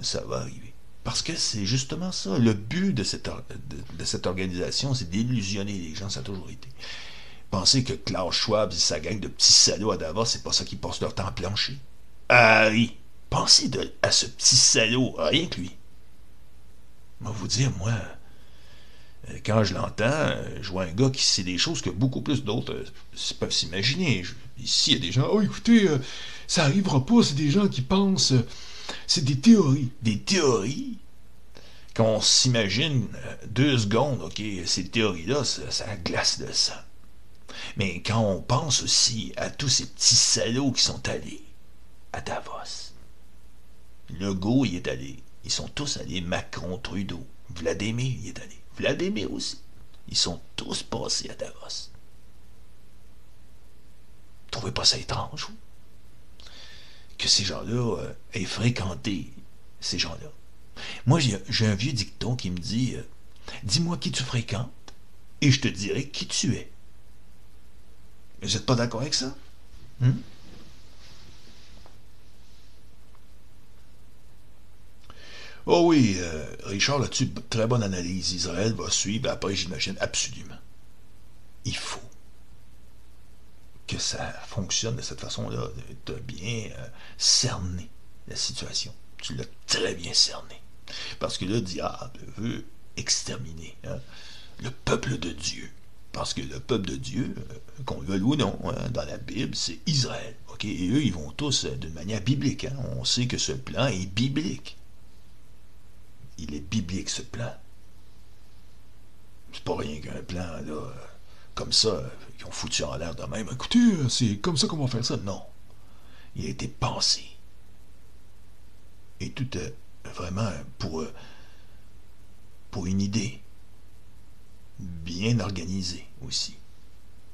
Ça va arriver. Parce que c'est justement ça. Le but de cette, organisation, c'est d'illusionner les gens. Ça a toujours été. Pensez que Klaus Schwab et sa gang de petits salauds à Davos, c'est pas ça qu'ils passent leur temps à plancher. Ah oui. Pensez à ce petit salaud, rien que lui. Je vous dire, moi, euh, quand je l'entends, euh, je vois un gars qui sait des choses que beaucoup plus d'autres euh, peuvent s'imaginer. Ici, il y a des gens, oh écoutez, ça arrivera pas, c'est des gens qui pensent, c'est des théories. Des théories? Quand on s'imagine deux secondes, ok, ces théories-là, ça, ça glace le sang. Mais quand on pense aussi à tous ces petits salauds qui sont allés à Davos, Legault y est allé. Ils sont tous allés. Macron, Trudeau. Vladimir y est allé. Vladimir aussi. Ils sont tous passés à Davos. Trouvez pas ça étrange, vous? Que ces gens-là euh, aient fréquenté ces gens-là. Moi, j'ai un vieux dicton qui me dit euh, Dis-moi qui tu fréquentes, et je te dirai qui tu es. Vous n'êtes pas d'accord avec ça? Hmm? Oh oui, euh, Richard là-dessus, très bonne analyse. Israël va suivre après, j'imagine, absolument. Il faut que ça fonctionne de cette façon-là, de bien euh, cerner la situation. Tu l'as très bien cerné. Parce que le diable veut exterminer hein, le peuple de Dieu. Parce que le peuple de Dieu, euh, qu'on le veuille ou non, hein, dans la Bible, c'est Israël. Et eux, ils vont tous d'une manière biblique. Hein. On sait que ce plan est biblique il est biblique ce plan. C'est pas rien qu'un plan, là, comme ça, qu'ils ont foutu en l'air de même. Écoutez, c'est comme ça qu'on va faire ça. Non. Il a été pensé. Et tout est vraiment pour, pour une idée bien organisée aussi.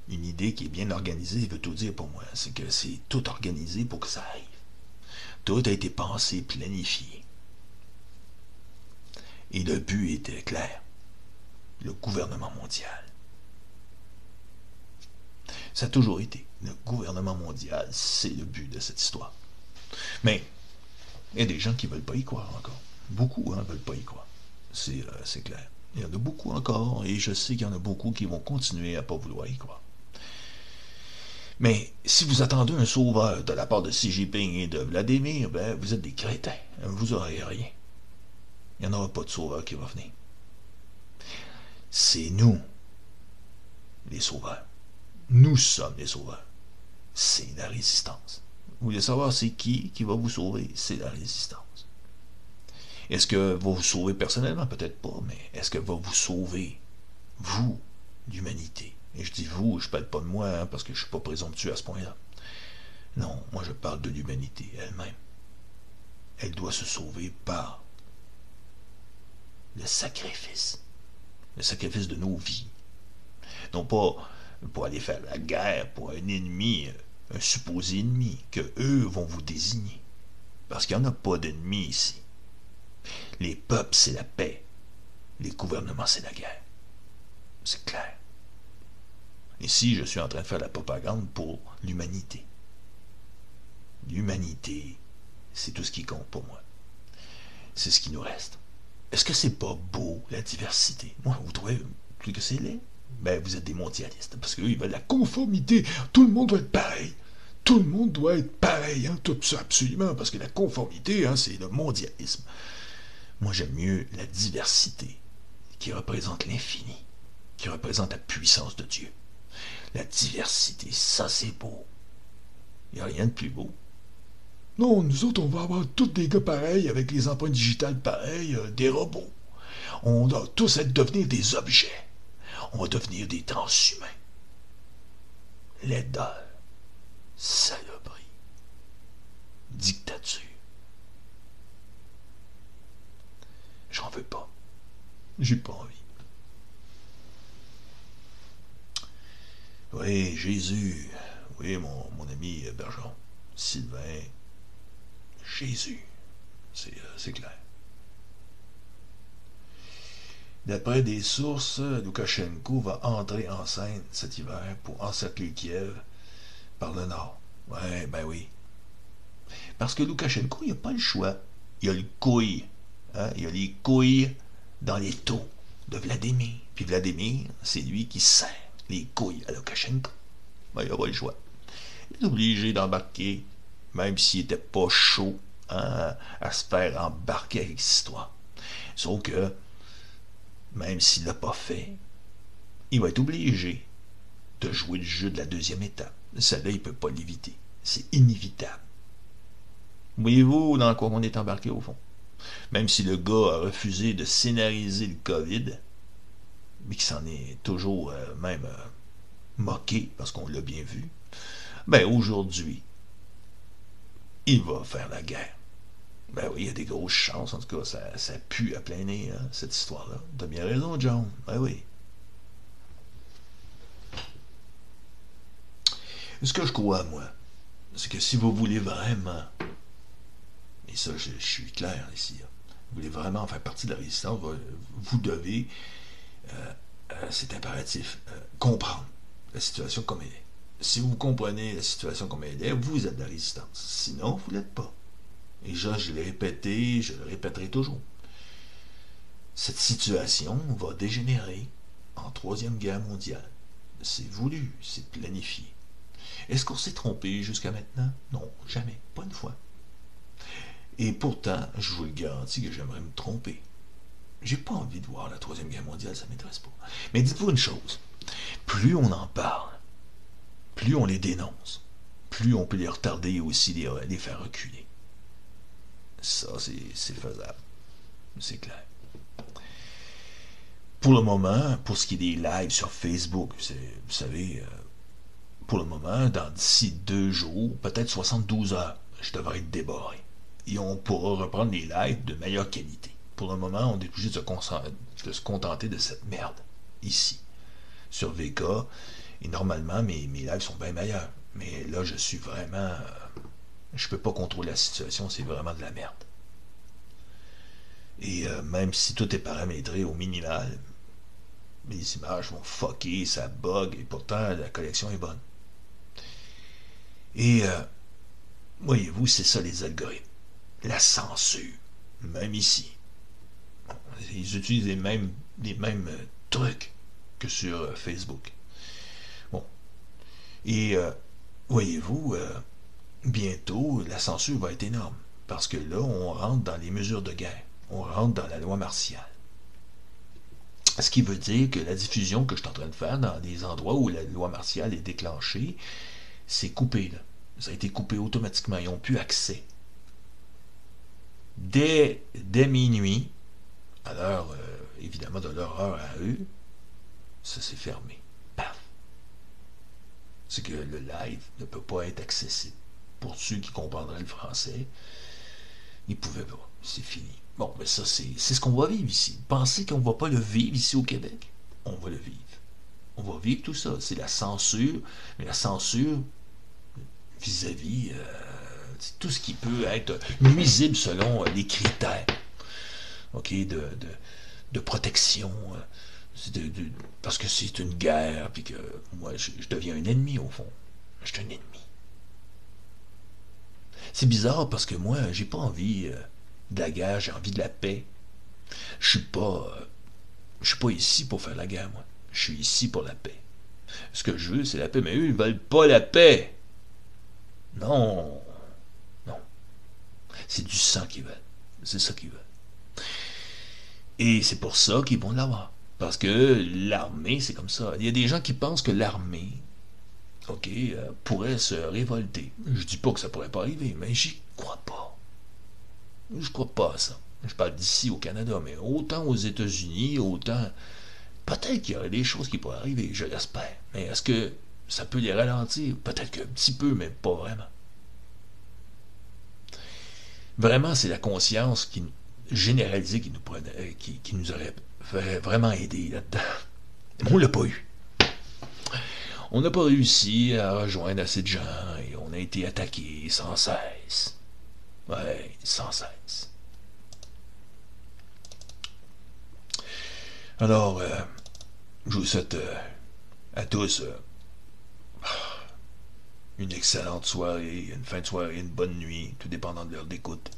Une idée qui est bien organisée veut tout dire pour moi. C'est que c'est tout organisé pour que ça arrive. Tout a été pensé, planifié. Et le but était clair. Le gouvernement mondial. Ça a toujours été. Le gouvernement mondial, c'est le but de cette histoire. Mais il y a des gens qui ne veulent pas y croire encore. Beaucoup ne hein, veulent pas y croire. Euh, c'est clair. Il y en a beaucoup encore, et je sais qu'il y en a beaucoup qui vont continuer à ne pas vouloir y croire. Mais si vous attendez un sauveur de la part de Xi Jinping et de Vladimir, ben, vous êtes des crétins. Vous n'aurez rien. Il n'y en aura pas de sauveur qui va venir. C'est nous, les sauveurs. Nous sommes les sauveurs. C'est la résistance. Vous voulez savoir c'est qui qui va vous sauver? C'est la résistance. Est-ce que va vous sauver personnellement? Peut-être pas, mais est-ce que va vous sauver, vous, l'humanité? Et je dis vous, je parle pas de moi, hein, parce que je suis pas présomptueux à ce point-là. Non, moi je parle de l'humanité elle-même. Elle doit se sauver par le sacrifice. Le sacrifice de nos vies. Non pas pour aller faire la guerre pour un ennemi, un supposé ennemi, que eux vont vous désigner. Parce qu'il n'y en a pas d'ennemis ici. Les peuples, c'est la paix. Les gouvernements, c'est la guerre. C'est clair. Ici, je suis en train de faire la propagande pour l'humanité. L'humanité, c'est tout ce qui compte pour moi. C'est ce qui nous reste. Est-ce que c'est pas beau, la diversité? Moi, vous trouvez que c'est laid? Ben, vous êtes des mondialistes, parce qu'eux, ils veulent la conformité. Tout le monde doit être pareil. Tout le monde doit être pareil. hein, tout ça absolument, parce que la conformité, hein, c'est le mondialisme. Moi, j'aime mieux la diversité, qui représente l'infini, qui représente la puissance de Dieu. La diversité, ça c'est beau. Il n'y a rien de plus beau. Non, nous autres, on va avoir tous des gars pareils, avec les empreintes digitales pareilles, euh, des robots. On va tous être devenir des objets. On va devenir des transhumains. Laideur, saloperie, dictature. J'en veux pas. J'ai pas envie. Oui, Jésus. Oui, mon, ami Bergeron. Sylvain. Jésus. C'est euh, clair. D'après des sources, Loukachenko va entrer en scène cet hiver pour encercler Kiev par le nord. Ouais, ben oui. Parce que Loukachenko, il n'a pas le choix. Il a le couille. Hein? Il a les couilles dans les taux de Vladimir. Puis Vladimir, c'est lui qui sert les couilles à Loukachenko. Ben, il n'a pas le choix. Il est obligé d'embarquer, même s'il n'était pas chaud hein, à se faire embarquer avec cette histoire. Sauf que même s'il l'a pas fait, il va être obligé de jouer le jeu de la deuxième étape. Celle-là, il ne peut pas l'éviter. C'est inévitable. Voyez-vous dans quoi on est embarqué au fond? Même si le gars a refusé de scénariser le COVID, mais qui s'en est toujours euh, même euh, moqué, parce qu'on l'a bien vu, ben aujourd'hui, il va faire la guerre. Ben oui, il y a des grosses chances. En tout cas, ça, ça pue à plein nez, hein, cette histoire-là. T'as bien raison, John. Ben oui. Ce que je crois, moi, c'est que si vous voulez vraiment, et ça, je, suis clair ici, hein, vous voulez vraiment faire partie de la résistance, vous devez, euh, c'est impératif, euh, comprendre la situation comme elle est. Si vous comprenez la situation comme elle est, vous êtes de la résistance. Sinon, vous ne l'êtes pas. Et je l'ai répété, je le répéterai toujours. Cette situation va dégénérer en Troisième Guerre mondiale. C'est voulu, c'est planifié. Est-ce qu'on s'est trompé jusqu'à maintenant? Non, jamais, pas une fois. Et pourtant, je vous le garantis que j'aimerais me tromper. J'ai pas envie de voir la Troisième Guerre mondiale, ça m'intéresse pas. Mais dites-vous une chose, plus on en parle, plus on les dénonce, plus on peut les retarder et aussi les faire reculer. Ça, c'est faisable. C'est clair. Pour le moment, pour ce qui est des lives sur Facebook, vous savez, euh, pour le moment, dans d'ici deux jours, peut-être 72 heures, je devrais être débarré. Et on pourra reprendre les lives de meilleure qualité. Pour le moment, on est obligé de se, de se contenter de cette merde, ici, sur VK. Et normalement, mes, lives sont bien meilleurs. Mais là, je suis vraiment... Euh, je peux pas contrôler la situation, c'est vraiment de la merde. Et euh, même si tout est paramétré au minimal, les images vont fucker, ça bug, et pourtant la collection est bonne. Et euh, voyez-vous, c'est ça les algorithmes. La censure, même ici. Ils utilisent les mêmes, les mêmes euh, trucs que sur Facebook. Bon. Et voyez-vous, bientôt, la censure va être énorme. Parce que là, on rentre dans les mesures de guerre. On rentre dans la loi martiale. Ce qui veut dire que la diffusion que je suis en train de faire dans des endroits où la loi martiale est déclenchée, c'est coupé. Ça a été coupé automatiquement. Ils n'ont plus accès. Dès, dès minuit, à l'heure, euh, évidemment, de leur heure à eux, ça s'est fermé. Paf! C'est que le live ne peut pas être accessible pour ceux qui comprendraient le français, ils pouvaient pas. C'est fini. Bon, mais ça, c'est ce qu'on va vivre ici. Pensez qu'on ne va pas le vivre ici au Québec. On va le vivre. On va vivre tout ça. C'est la censure, mais la censure vis-à-vis euh, tout ce qui peut être nuisible selon les critères de, de, protection. Euh, parce que c'est une guerre, puis que moi, je, je deviens un ennemi au fond. Je suis un ennemi. C'est bizarre parce que moi, j'ai pas envie euh, de la guerre, j'ai envie de la paix. Je suis pas. Euh, je suis pas ici pour faire la guerre, moi. Je suis ici pour la paix. Ce que je veux, c'est la paix. Mais eux, ils veulent pas la paix. Non. C'est du sang qu'ils veulent. C'est ça qu'ils veulent. Et c'est pour ça qu'ils vont l'avoir. Parce que l'armée, c'est comme ça. Il y a des gens qui pensent que l'armée, OK, euh, pourrait se révolter. Je dis pas que ça pourrait pas arriver, mais j'y crois pas. Je crois pas à ça. Je parle d'ici au Canada, mais autant aux États-Unis, autant. Peut-être qu'il y aurait des choses qui pourraient arriver, je l'espère. Mais est-ce que ça peut les ralentir? Peut-être qu'un petit peu, mais pas vraiment. Vraiment, c'est la conscience qui, généralisée qui nous, euh, qui, qui nous aurait vraiment aidé là-dedans. On l'a pas eu. On n'a pas réussi à rejoindre assez de gens et on a été attaqué sans cesse. Ouais, sans cesse. Alors, euh, je vous souhaite euh, à tous euh, une excellente soirée, une fin de soirée, une bonne nuit, tout dépendant de l'heure d'écoute.